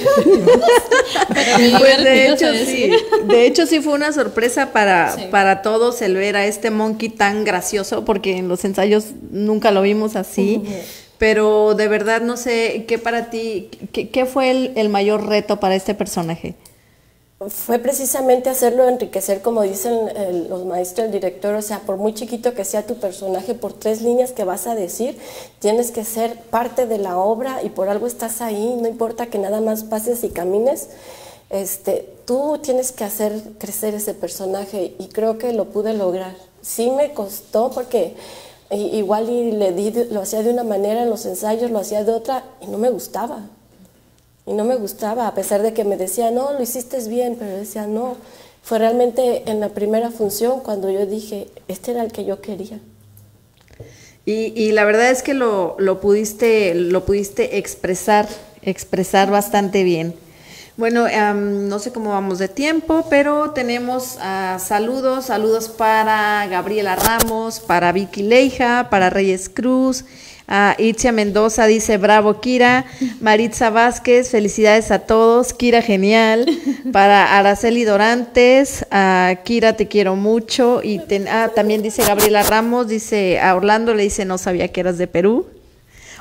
Pues de hecho sí, de hecho sí fue una sorpresa para, para todos el ver a este monkey tan gracioso, porque en los ensayos nunca lo vimos así. Pero de verdad no sé, ¿qué para ti, qué, qué fue el, el mayor reto para este personaje? Fue precisamente hacerlo enriquecer, como dicen el- los maestros, el director, o sea, por muy chiquito que sea tu personaje, por tres líneas que vas a decir, tienes que ser parte de la obra y por algo estás ahí, no importa que nada más pases y camines, este, tú tienes que hacer crecer ese personaje y creo que lo pude lograr. Sí me costó porque igual y le di, lo hacía de una manera en los ensayos, lo hacía de otra y no me gustaba. Y no me gustaba, a pesar de que me decía, no, lo hiciste bien, pero decía, no. Fue realmente en la primera función cuando yo dije, este era el que yo quería. Y, y la verdad es que lo, lo pudiste, lo pudiste expresar, expresar bastante bien. Bueno, em, no sé cómo vamos de tiempo, pero tenemos ah, saludos, saludos para Gabriela Ramos, para Vicky Leija, para Reyes Cruz, a Itzia Mendoza dice bravo Kira, Maritza Vázquez, felicidades a todos, Kira genial, para Araceli Dorantes, a Kira te quiero mucho y ten- ah, también dice Gabriela Ramos, dice a Orlando le dice no sabía que eras de Perú.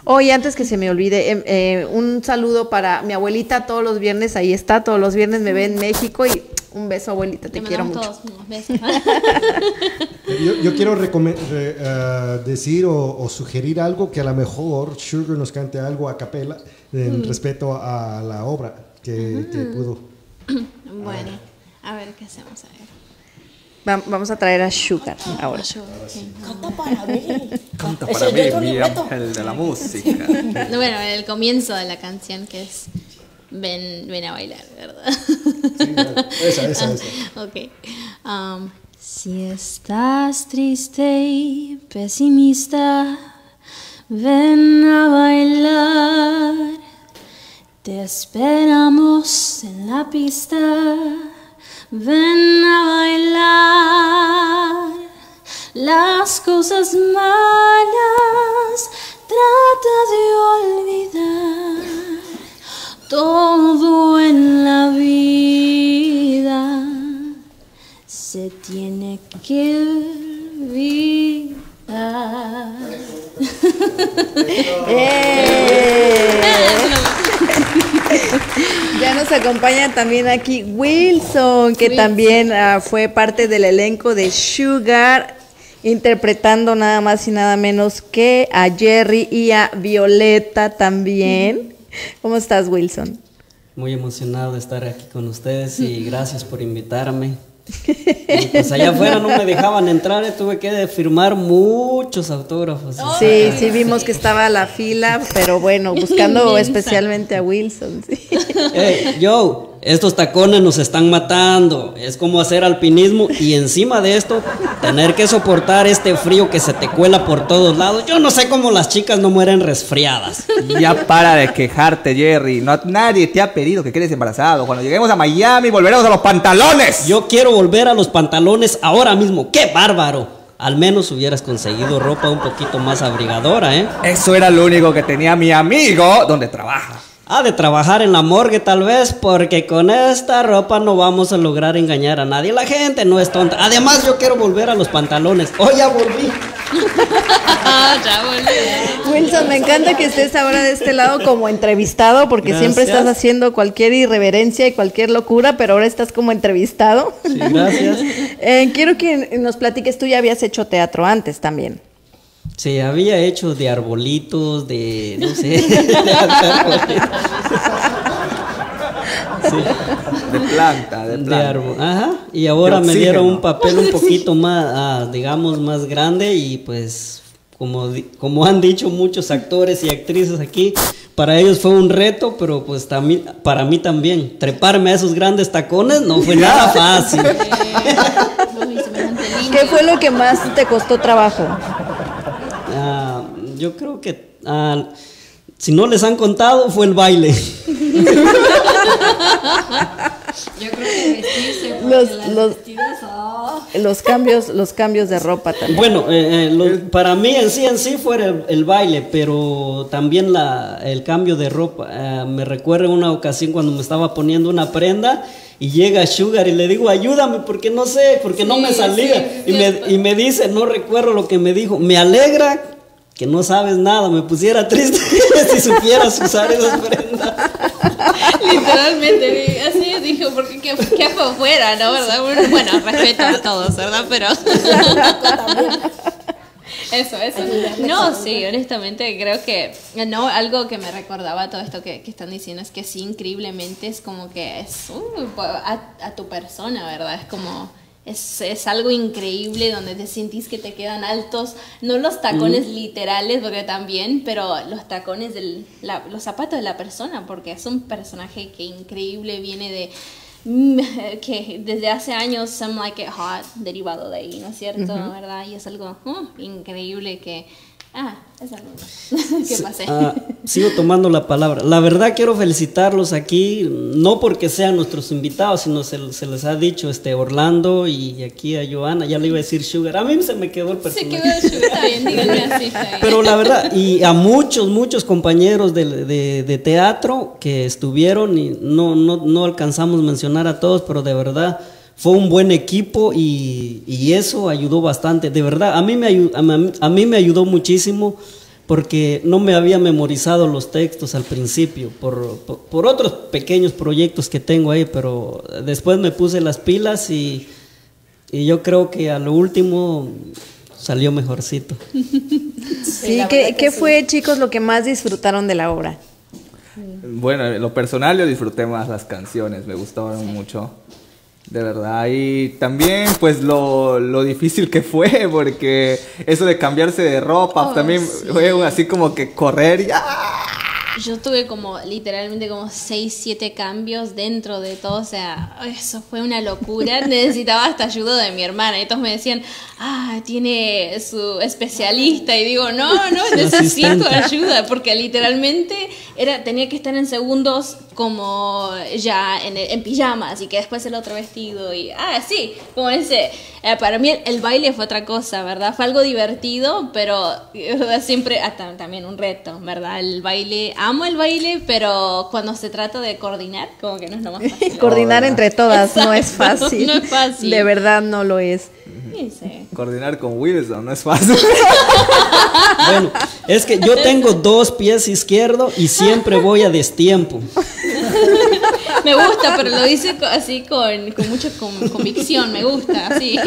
Oye, antes que se me olvide, em, eh, un saludo para mi abuelita todos los viernes, ahí está, todos los viernes me ve en México y un beso abuelita, te quiero mucho. todos unos besos. Yo, yo quiero re- ah, decir o, o sugerir algo que a lo mejor Sugar nos cante algo a capela en Mm. respeto a la obra que, que pudo. bueno, a ver qué hacemos. A ver. Va- vamos a traer a Sugar ahora. Ok. Canta para mí. Canta para mí, ángel de la música. No, bueno, el comienzo de la canción que es Ven, ven a bailar, ¿verdad? Esa, esa, esa. ok. Um, si estás triste y pesimista, ven a bailar. Te esperamos en la pista. Ven a bailar. Las cosas malas trata de olvidar. Todo en la vida se tiene que olvidar. ¡Eh! Ya nos acompaña también aquí Wilson, que también ah, fue parte del elenco de Sugar, interpretando nada más y nada menos que a Jerry y a Violeta también. ¿Cómo estás, Wilson? Muy emocionado de estar aquí con ustedes y gracias por invitarme. Y pues allá afuera no me dejaban entrar, eh, tuve que firmar muchos autógrafos. Sí, sí vimos que estaba la fila, pero bueno, buscando especialmente a Wilson. sí. Hey, yo, estos tacones nos están matando. Es como hacer alpinismo y encima de esto, tener que soportar este frío que se te cuela por todos lados. Yo no sé cómo las chicas no mueren resfriadas. Ya para de quejarte, Jerry. No, nadie te ha pedido que quedes embarazado. Cuando lleguemos a Miami, volveremos a los pantalones. Yo quiero volver a los pantalones ahora mismo. ¡Qué bárbaro! Al menos hubieras conseguido ropa un poquito más abrigadora, ¿eh? Eso era lo único que tenía mi amigo donde trabaja. Ha de trabajar en la morgue tal vez, porque con esta ropa no vamos a lograr engañar a nadie. La gente no es tonta. Además, yo quiero volver a los pantalones. ¡Oh, ya volví! ya volví. Wilson, me encanta que estés ahora de este lado como entrevistado, porque siempre estás haciendo cualquier irreverencia y cualquier locura, pero ahora estás como entrevistado. Sí, gracias. Eh, quiero que nos platiques, tú ya habías hecho teatro antes también. Sí, había hecho de arbolitos, de. no sé. de arbolitos. De planta, de De planta. árbol. Ajá. Y ahora me dieron un papel un poquito más, ah, digamos, más grande y pues, como, como han dicho muchos actores y actrices aquí, para ellos fue un reto, pero pues también, para mí también. Treparme a esos grandes tacones no fue nada fácil. ¿Qué fue lo que más te costó trabajo? Yo creo que, ah, si no les han contado, fue el baile. Yo creo que vestirse Los- las los- vestidas, oh. Los cambios, los cambios de ropa también. Bueno, eh, eh, lo- para mí en sí en sí fue el, el baile, pero también la, el cambio de ropa. Eh, me recuerdo una ocasión cuando me estaba poniendo una prenda y llega Sugar y le digo, ayúdame porque no sé, porque no me salía. sí, y, me, y me dice, no recuerdo lo que me dijo, me alegra que no sabes nada, me pusiera triste si supieras usar esas prendas. Literalmente, así dijo, porque qué, qué fue fuera, ¿no? ¿Verdad? Bueno, respeto a todos, ¿verdad? Pero. Eso, eso. No, sí, honestamente creo que, no, algo que me recordaba todo esto que, que están diciendo es que sí, increíblemente es como que es uh, a, a tu persona, ¿verdad? Es como, es, es algo increíble donde te sentís que te quedan altos, no los tacones literales, porque también, pero los tacones, del, la- los zapatos de la persona, porque es un personaje que increíble viene de mm, que desde hace años Some Like It Hot derivado de ahí, ¿no es cierto? ¿Verdad? Y es algo uh, increíble que ah, es algo que pasé. Ah, sigo tomando la palabra. La verdad quiero felicitarlos aquí, no porque sean nuestros invitados, sino se, se les ha dicho este Orlando y aquí a Joana, ya le iba a decir Sugar. A mí se me quedó el Se personaje. quedó chulo, está bien, díganme así, está bien. Pero la verdad, y a muchos, muchos compañeros de, de- de teatro que estuvieron, y no, no, no alcanzamos a mencionar a todos, pero de verdad fue un buen equipo y, y eso ayudó bastante. De verdad, a mí, me ayu- a, mí- a mí me ayudó muchísimo porque no me había memorizado los textos al principio por, por, por otros pequeños proyectos que tengo ahí, pero después me puse las pilas y, y yo creo que a lo último salió mejorcito. Sí, ¿qué, que qué sí. fue, chicos, lo que más disfrutaron de la obra? Bueno, en lo personal yo disfruté más las canciones, me gustaron mucho. De verdad, y también pues lo, lo difícil que fue, porque eso de cambiarse de ropa, Oh, también sí. fue así como que correr y ¡ah! Yo tuve como literalmente como 6, 7 cambios dentro de todo, o sea, eso fue una locura. Necesitaba hasta ayuda de mi hermana y todos me decían, ah, tiene su especialista y digo, no, no, necesito ayuda porque literalmente era tenía que estar en segundos como ya en, en pijamas y que después el otro vestido y, ah, sí, como ese. Eh, para mí el, el baile fue otra cosa, ¿verdad? Fue algo divertido, pero siempre, ah, tam- también un reto, ¿verdad? El baile, amo el baile, pero cuando se trata de coordinar, como que no es lo más fácil. Coordinar entre todas no es fácil. no es fácil. De verdad no lo es. Sí, sí. coordinar con Wilson, no es fácil. Bueno, es que yo tengo dos pies izquierdos y siempre voy a destiempo. Me gusta, pero lo dice co- así con, con mucha con- convicción, me gusta, así.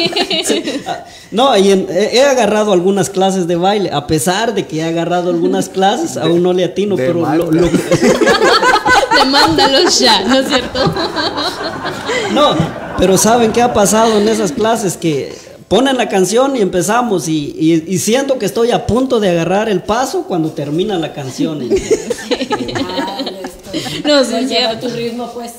Ah, No, y en- he, he agarrado algunas clases de baile, a pesar de que he agarrado algunas clases, aún no le atino, de pero lo- lo que- Demándalos ya, ¿no es cierto? No, pero ¿saben qué ha pasado en esas clases? Que ponen la canción y empezamos y, y- y siento que estoy a punto de agarrar el paso cuando termina la canción. No, sí, No es lleva tu ritmo, pues.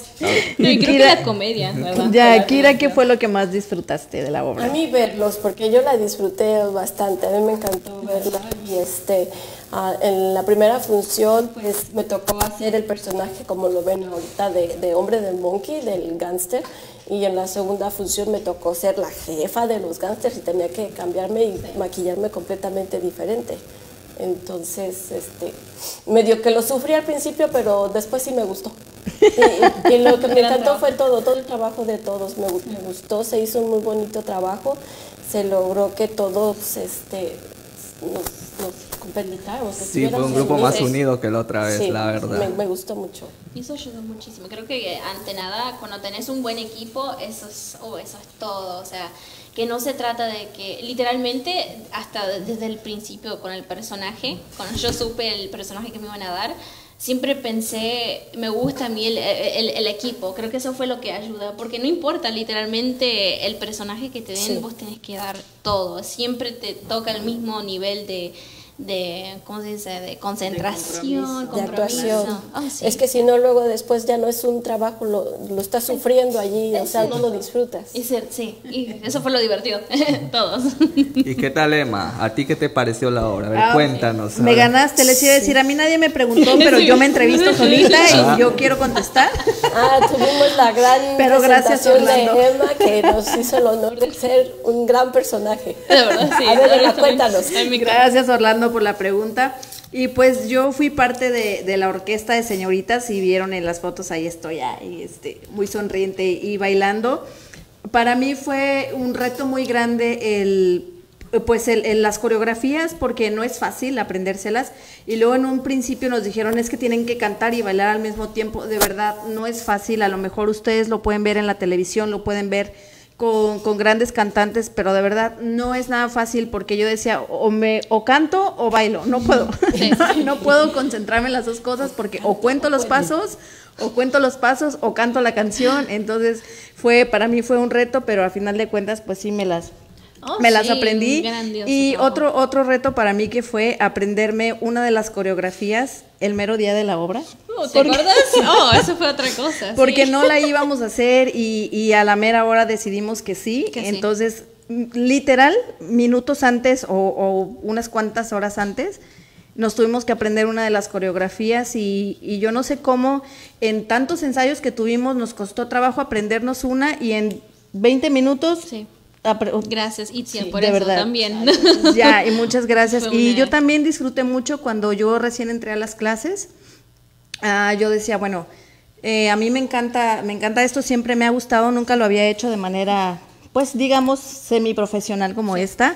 No, y creo que la comedia, ¿verdad? Ya, Kira, ¿qué fue lo que más disfrutaste de la A obra? mí verlos, porque yo la disfruté bastante, a mí me encantó verla y este, ah, en la primera función pues me tocó hacer el personaje como lo ven ahorita de, de hombre del monkey, del gángster, y en la segunda función me tocó ser la jefa de los gángsters y tenía que cambiarme y maquillarme completamente diferente. Entonces, este, medio que lo sufrí al principio, pero después sí me gustó. Y, y lo que me encantó fue todo, todo el trabajo de todos. Me, gu- me gustó, se hizo un muy bonito trabajo. Se logró que todos este, nos, nos Sí, fue un grupo más unido que la otra vez, Sí, la verdad. Me, me gustó mucho. Y eso ayudó muchísimo. Creo que ante nada, cuando tenés un buen equipo, eso es, oh, eso es todo. O sea, que no se trata de que, literalmente, hasta desde el principio con el personaje, cuando yo supe el personaje que me iban a dar, siempre pensé, me gusta a mí el, el- el equipo. Creo que eso fue lo que ayuda. Porque no importa, literalmente, el personaje que te den, Sí. vos tenés que dar todo. Siempre te toca el mismo nivel de. De ¿cómo se dice? de concentración, de compromiso. actuación. Ah, sí. Es que si no, luego después ya no es un trabajo, lo, lo estás sufriendo allí, o sea, no lo disfrutas. Y ser- sí, y eso fue lo divertido, todos. ¿Y qué tal, Emma? ¿A ti qué te pareció la obra? A ver, Ah, cuéntanos. Me a ver. ganaste, les iba a decir, a mí nadie me preguntó, pero yo me entrevisto solita y yo quiero contestar. Ah, tuvimos la gran Pero gracias, presentación Orlando. de Emma que nos hizo el honor de ser un gran personaje. De verdad, sí. A ver, Emma, cuéntanos. Gracias Orlando por la pregunta. Y pues yo fui parte de, la orquesta de señoritas y vieron en las fotos, ahí estoy este, muy sonriente y bailando. Para mí fue un reto muy grande el pues el- las coreografías porque no es fácil aprendérselas y luego en un principio nos dijeron es que tienen que cantar y bailar al mismo tiempo de verdad no es fácil a lo mejor ustedes lo pueden ver en la televisión lo pueden ver con, con grandes cantantes, pero de verdad no es nada fácil porque yo decía o me o canto o bailo, no puedo, no, puedo concentrarme en las dos cosas porque o cuento los pasos o cuento los pasos o canto la canción, entonces fue para mí fue un reto, pero al final de cuentas pues sí me las Oh, me las sí, aprendí grandioso y otro otro reto para mí que fue aprenderme una de las coreografías el mero día de la obra. Oh, ¿Te acuerdas? Oh, eso fue otra cosa. Porque sí. no la íbamos a hacer y, y a la mera hora decidimos que sí. Que. Entonces, literal, minutos antes o, o unas cuantas horas antes, nos tuvimos que aprender una de las coreografías y, y yo no sé cómo en tantos ensayos que tuvimos nos costó trabajo aprendernos una y en 20 minutos... Sí. Apre- Gracias, Itzia, Sí, por de eso verdad. también. Ya, y muchas gracias. Y yo también disfruté mucho cuando yo recién entré a las clases. Ah, yo decía, bueno, eh, a mí me encanta, me encanta esto, siempre me ha gustado, nunca lo había hecho de manera, pues digamos, semiprofesional como esta.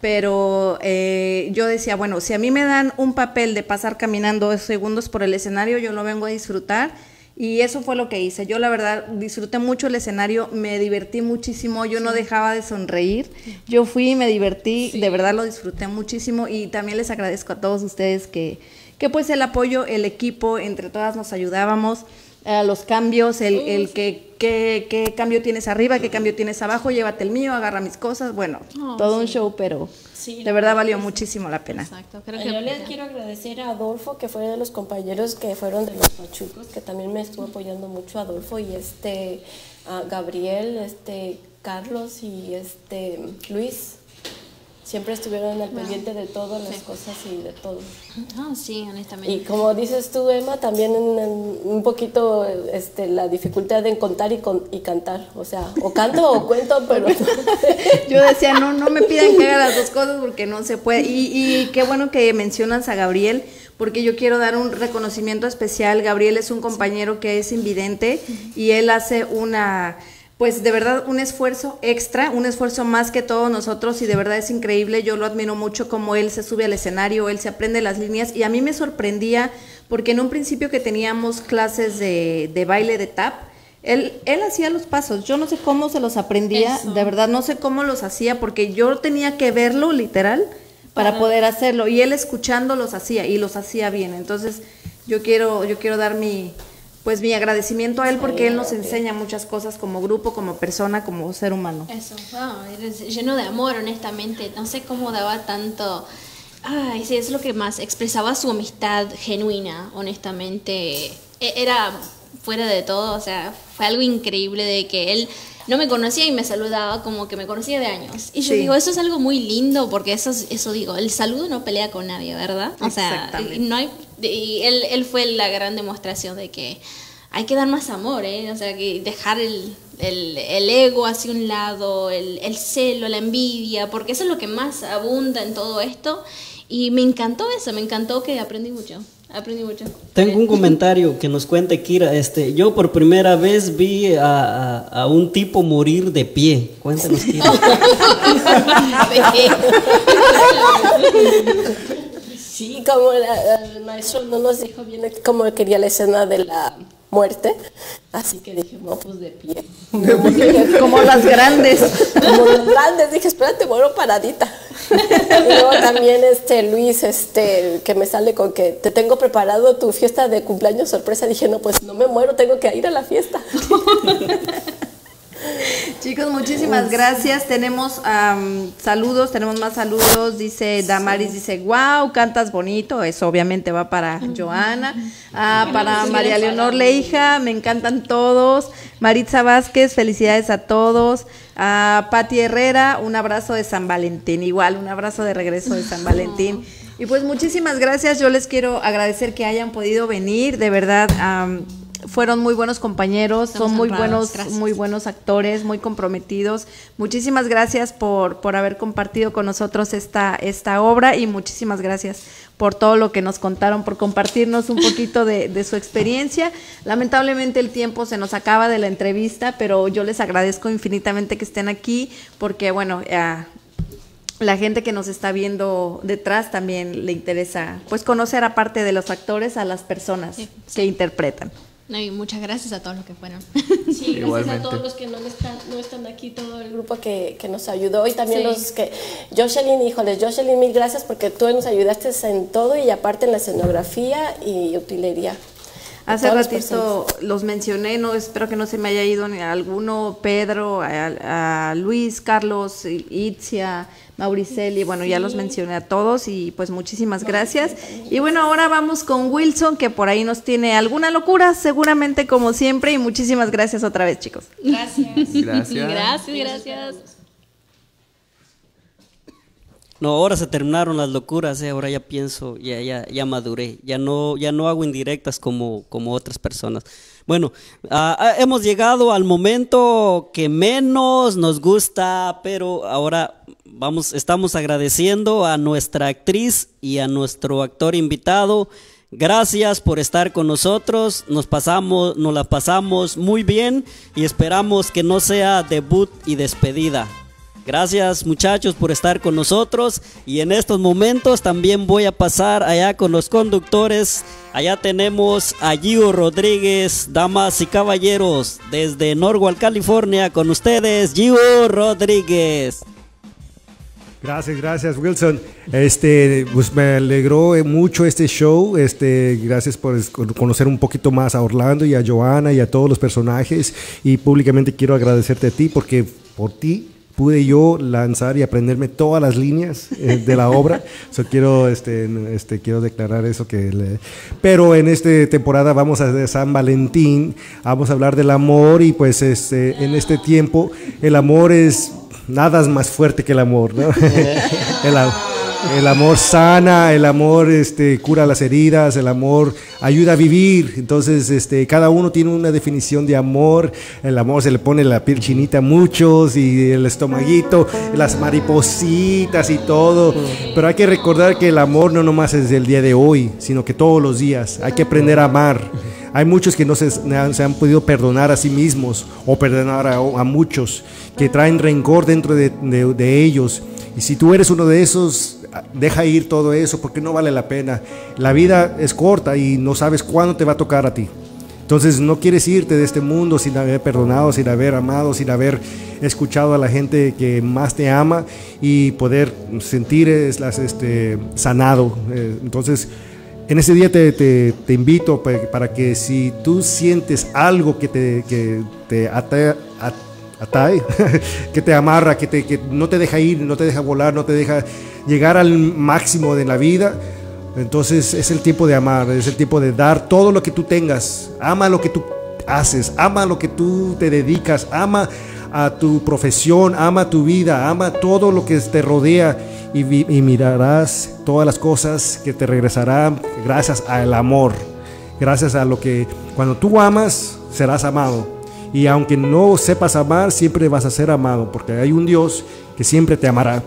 Pero eh, yo decía, bueno, si a mí me dan un papel de pasar caminando dos segundos por el escenario, yo lo vengo a disfrutar. Y eso fue lo que hice. Yo la verdad disfruté mucho el escenario, me divertí muchísimo, yo no dejaba de sonreír. Yo fui y me divertí, de verdad lo disfruté muchísimo y también les agradezco a todos ustedes que, que pues el apoyo, el equipo, entre todas nos ayudábamos. Eh, los cambios, el, el que, que- qué cambio tienes arriba, qué cambio tienes abajo, llévate el mío, agarra mis cosas, bueno, Oh, todo un show, pero Sí, de verdad valió muchísimo la pena. Exacto, creo Yo le que quiero agradecer a Adolfo, que fue de los compañeros que fueron de los Pachucos, que también me estuvo apoyando mucho Adolfo y este a Gabriel, este Carlos y este Luis. Siempre estuvieron al pendiente de todas las cosas y de todo. Ah, sí, honestamente. Y como dices tú, Emma, también en- en un poquito este, la dificultad en contar y, con- y cantar. O sea, o canto o cuento, pero Yo decía, no, no me pidan que haga las dos cosas porque no se puede. Y, y qué bueno que mencionas a Gabriel, porque yo quiero dar un reconocimiento especial. Gabriel es un compañero que es invidente y él hace una pues de verdad un esfuerzo extra, un esfuerzo más que todos nosotros y de verdad es increíble, yo lo admiro mucho como él se sube al escenario, él se aprende las líneas y a mí me sorprendía porque en un principio que teníamos clases de, de baile de tap, él, él hacía los pasos, yo no sé cómo se los aprendía, Eso. de verdad no sé cómo los hacía porque yo tenía que verlo literal para Para- poder hacerlo y él escuchando los hacía y los hacía bien, entonces yo quiero, yo quiero dar mi, pues mi agradecimiento a él porque él nos enseña muchas cosas como grupo, como persona, como ser humano. Eso, wow, eres lleno de amor, honestamente. No sé cómo daba tanto. Ay, sí, es lo que más expresaba su amistad genuina, honestamente. E- Era fuera de todo, o sea, fue algo increíble de que él no me conocía y me saludaba como que me conocía de años. Y yo Sí. digo, eso es algo muy lindo porque eso, es- eso digo, el saludo no pelea con nadie, ¿verdad? O sea, no hay, y él, él fue la gran demostración de que hay que dar más amor, ¿eh? O sea, que dejar el, el, el ego hacia un lado, el, el celo, la envidia, porque eso es lo que más abunda en todo esto. Y me encantó eso, me encantó que aprendí mucho. Aprendí mucho. Tengo un comentario que nos cuente Kira. Este, yo por primera vez vi a, a- a un tipo morir de pie. Cuéntanos, Kira. Sí, como la- el maestro no nos dijo bien cómo quería la escena de la muerte, así que dije, no, pues de pie. Como las grandes. Como los grandes, dije, espérate, muero paradita. Y luego también este Luis, este, que me sale con que te tengo preparado tu fiesta de cumpleaños sorpresa. Dije, no, pues no me muero, tengo que ir a la fiesta. Chicos, muchísimas gracias. Tenemos saludos, tenemos más saludos. Dice Damaris, dice, wow, cantas bonito. Eso obviamente va para Joana. Ah, para María Leonor Leija, me encantan todos. Maritza Vázquez, felicidades a todos. A Pati Herrera, un abrazo de San Valentín. Igual, un abrazo de regreso de San Valentín. Y pues muchísimas gracias. Yo les quiero agradecer que hayan podido venir. De verdad, fueron muy buenos compañeros, Estamos son muy honrados, buenos, gracias. muy buenos actores, muy comprometidos. Muchísimas gracias por, por haber compartido con nosotros esta, esta obra y muchísimas gracias por todo lo que nos contaron, por compartirnos un poquito de, de su experiencia. Lamentablemente el tiempo se nos acaba de la entrevista, pero yo les agradezco infinitamente que estén aquí porque, bueno, ah, la gente que nos está viendo detrás también le interesa pues conocer aparte de los actores a las personas Sí, que interpretan. No, y muchas gracias a todos los que fueron. Sí, gracias Igualmente. a todos los que no están, no están aquí, todo el grupo que, que nos ayudó y también Sí. los que... Jocelyn, híjoles, Jocelyn, mil gracias porque tú nos ayudaste en todo y aparte en la escenografía y utilería. Hace ratito los mencioné, no espero que no se me haya ido ni a alguno, Pedro, a, a Luis, Carlos, Itzia, Mauriceli, bueno, ya los mencioné a todos y pues muchísimas gracias. Y bueno, ahora vamos con Wilson, que por ahí nos tiene alguna locura, seguramente como siempre, y muchísimas gracias otra vez, chicos. Gracias. Gracias. Gracias, gracias. No, ahora se terminaron las locuras, eh, ahora ya pienso, ya, ya, ya maduré, ya no, ya no hago indirectas como, como otras personas. Bueno, ah, hemos llegado al momento que menos nos gusta, pero ahora vamos, estamos agradeciendo a nuestra actriz y a nuestro actor invitado. Gracias por estar con nosotros, nos pasamos, nos la pasamos muy bien y esperamos que no sea debut y despedida. Gracias muchachos por estar con nosotros y en estos momentos también voy a pasar allá con los conductores. Allá tenemos a Gio Rodríguez, damas y caballeros, desde Norwalk, California, con ustedes Gio Rodríguez. Gracias, gracias Wilson. Este, pues me alegró eh, mucho este show. Este, gracias por conocer un poquito más a Orlando y a Joana y a todos los personajes. Y públicamente quiero agradecerte a ti porque por ti pude yo lanzar y aprenderme todas las líneas eh, de la obra. So, quiero, este, este, quiero declarar eso que le- pero en esta temporada vamos a de San Valentín, vamos a hablar del amor y pues este, en este tiempo el amor es nada más fuerte que el amor, ¿no? el, a- el amor sana, el amor este, cura las heridas, el amor ayuda a vivir. Entonces, este, cada uno tiene una definición de amor. El amor se le pone la piel chinita a muchos y el estomaguito, las maripositas y todo. Pero hay que recordar que el amor no nomás es del día de hoy, sino que todos los días. Hay que aprender a amar. Hay muchos que no se, han podido perdonar a sí mismos o perdonar a, muchos, que traen rencor dentro de, de- de ellos. Y si tú eres uno de esos, deja ir todo eso porque no vale la pena. La vida es corta y no sabes cuándo te va a tocar a ti. Entonces no quieres irte de este mundo sin haber perdonado, sin haber amado, sin haber escuchado a la gente que más te ama y poder sentir es este, sanado. Eh, Entonces en ese día te, te- te invito pa- para que si tú sientes algo que te, que te ata- at- atae, que te amarra, que, te, que no te deja ir, no te deja volar, no te deja llegar al máximo de la vida, entonces es el tiempo de amar, es el tiempo de dar todo lo que tú tengas. Ama lo que tú haces, ama lo que tú te dedicas, ama a tu profesión, ama tu vida, ama todo lo que te rodea y, y mirarás todas las cosas que te regresarán gracias al amor, gracias a lo que cuando tú amas serás amado. Y aunque no sepas amar, siempre vas a ser amado, porque hay un Dios que siempre te amará,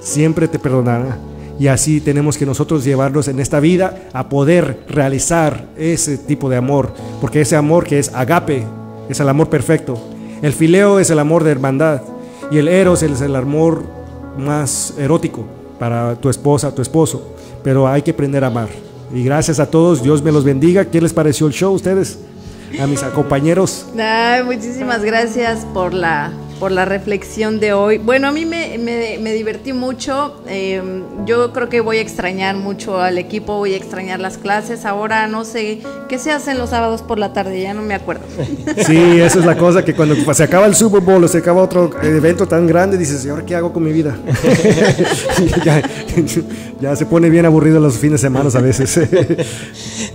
siempre te perdonará. Y así tenemos que nosotros llevarnos en esta vida a poder realizar ese tipo de amor, porque ese amor que es agape, es el amor perfecto. El fileo es el amor de hermandad y el eros es el amor más erótico para tu esposa, tu esposo. Pero hay que aprender a amar. Y gracias a todos, Dios me los bendiga. ¿Qué les pareció el show ustedes? A mis compañeros. Ay, muchísimas gracias por la, por la reflexión de hoy. Bueno, a mí me, me- me divertí mucho. Eh, yo creo que voy a extrañar mucho al equipo, voy a extrañar las clases. Ahora no sé qué se hacen los sábados por la tarde, ya no me acuerdo. Sí, esa es la cosa que cuando se acaba el Super Bowl o se acaba otro evento tan grande, dices, ¿y ahora qué hago con mi vida? ya, ya se pone bien aburrido los fines de semana a veces.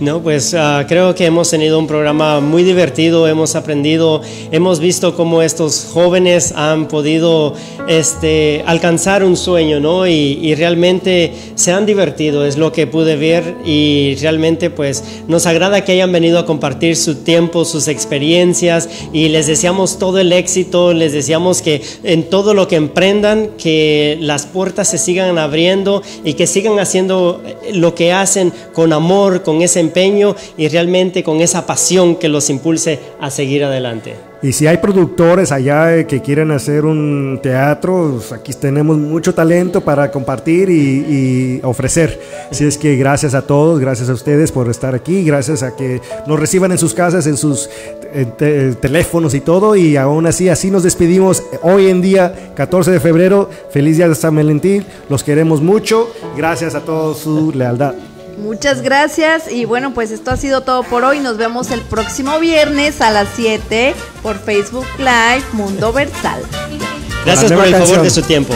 No, pues ah, creo que hemos tenido un programa muy divertido, hemos aprendido, hemos visto cómo estos jóvenes han podido este, alcanzar un sueño, ¿no? Y, y realmente se han divertido, es lo que pude ver y realmente pues nos agrada que hayan venido a compartir su tiempo, sus experiencias y les deseamos todo el éxito, les deseamos que en todo lo que emprendan, que las puertas se sigan abriendo y que sigan haciendo eh, lo que hacen con amor, con ese empeño y realmente con esa pasión que los impulse a seguir adelante. Y si hay productores allá eh, que quieren hacer un teatro, pues, aquí tenemos mucho talento para compartir y, ofrecer. Así es que gracias a todos, gracias a ustedes por estar aquí, gracias a que nos reciban en sus casas, en sus te- teléfonos y todo. Y aún así, así nos despedimos hoy en día, 14 de febrero. Feliz día de San Valentín, los queremos mucho. Gracias a todos su lealtad. Muchas gracias y bueno, pues esto ha sido todo por hoy. Nos vemos el próximo viernes a las 7 por Facebook Live Mundo Versal. Gracias por el favor de su tiempo.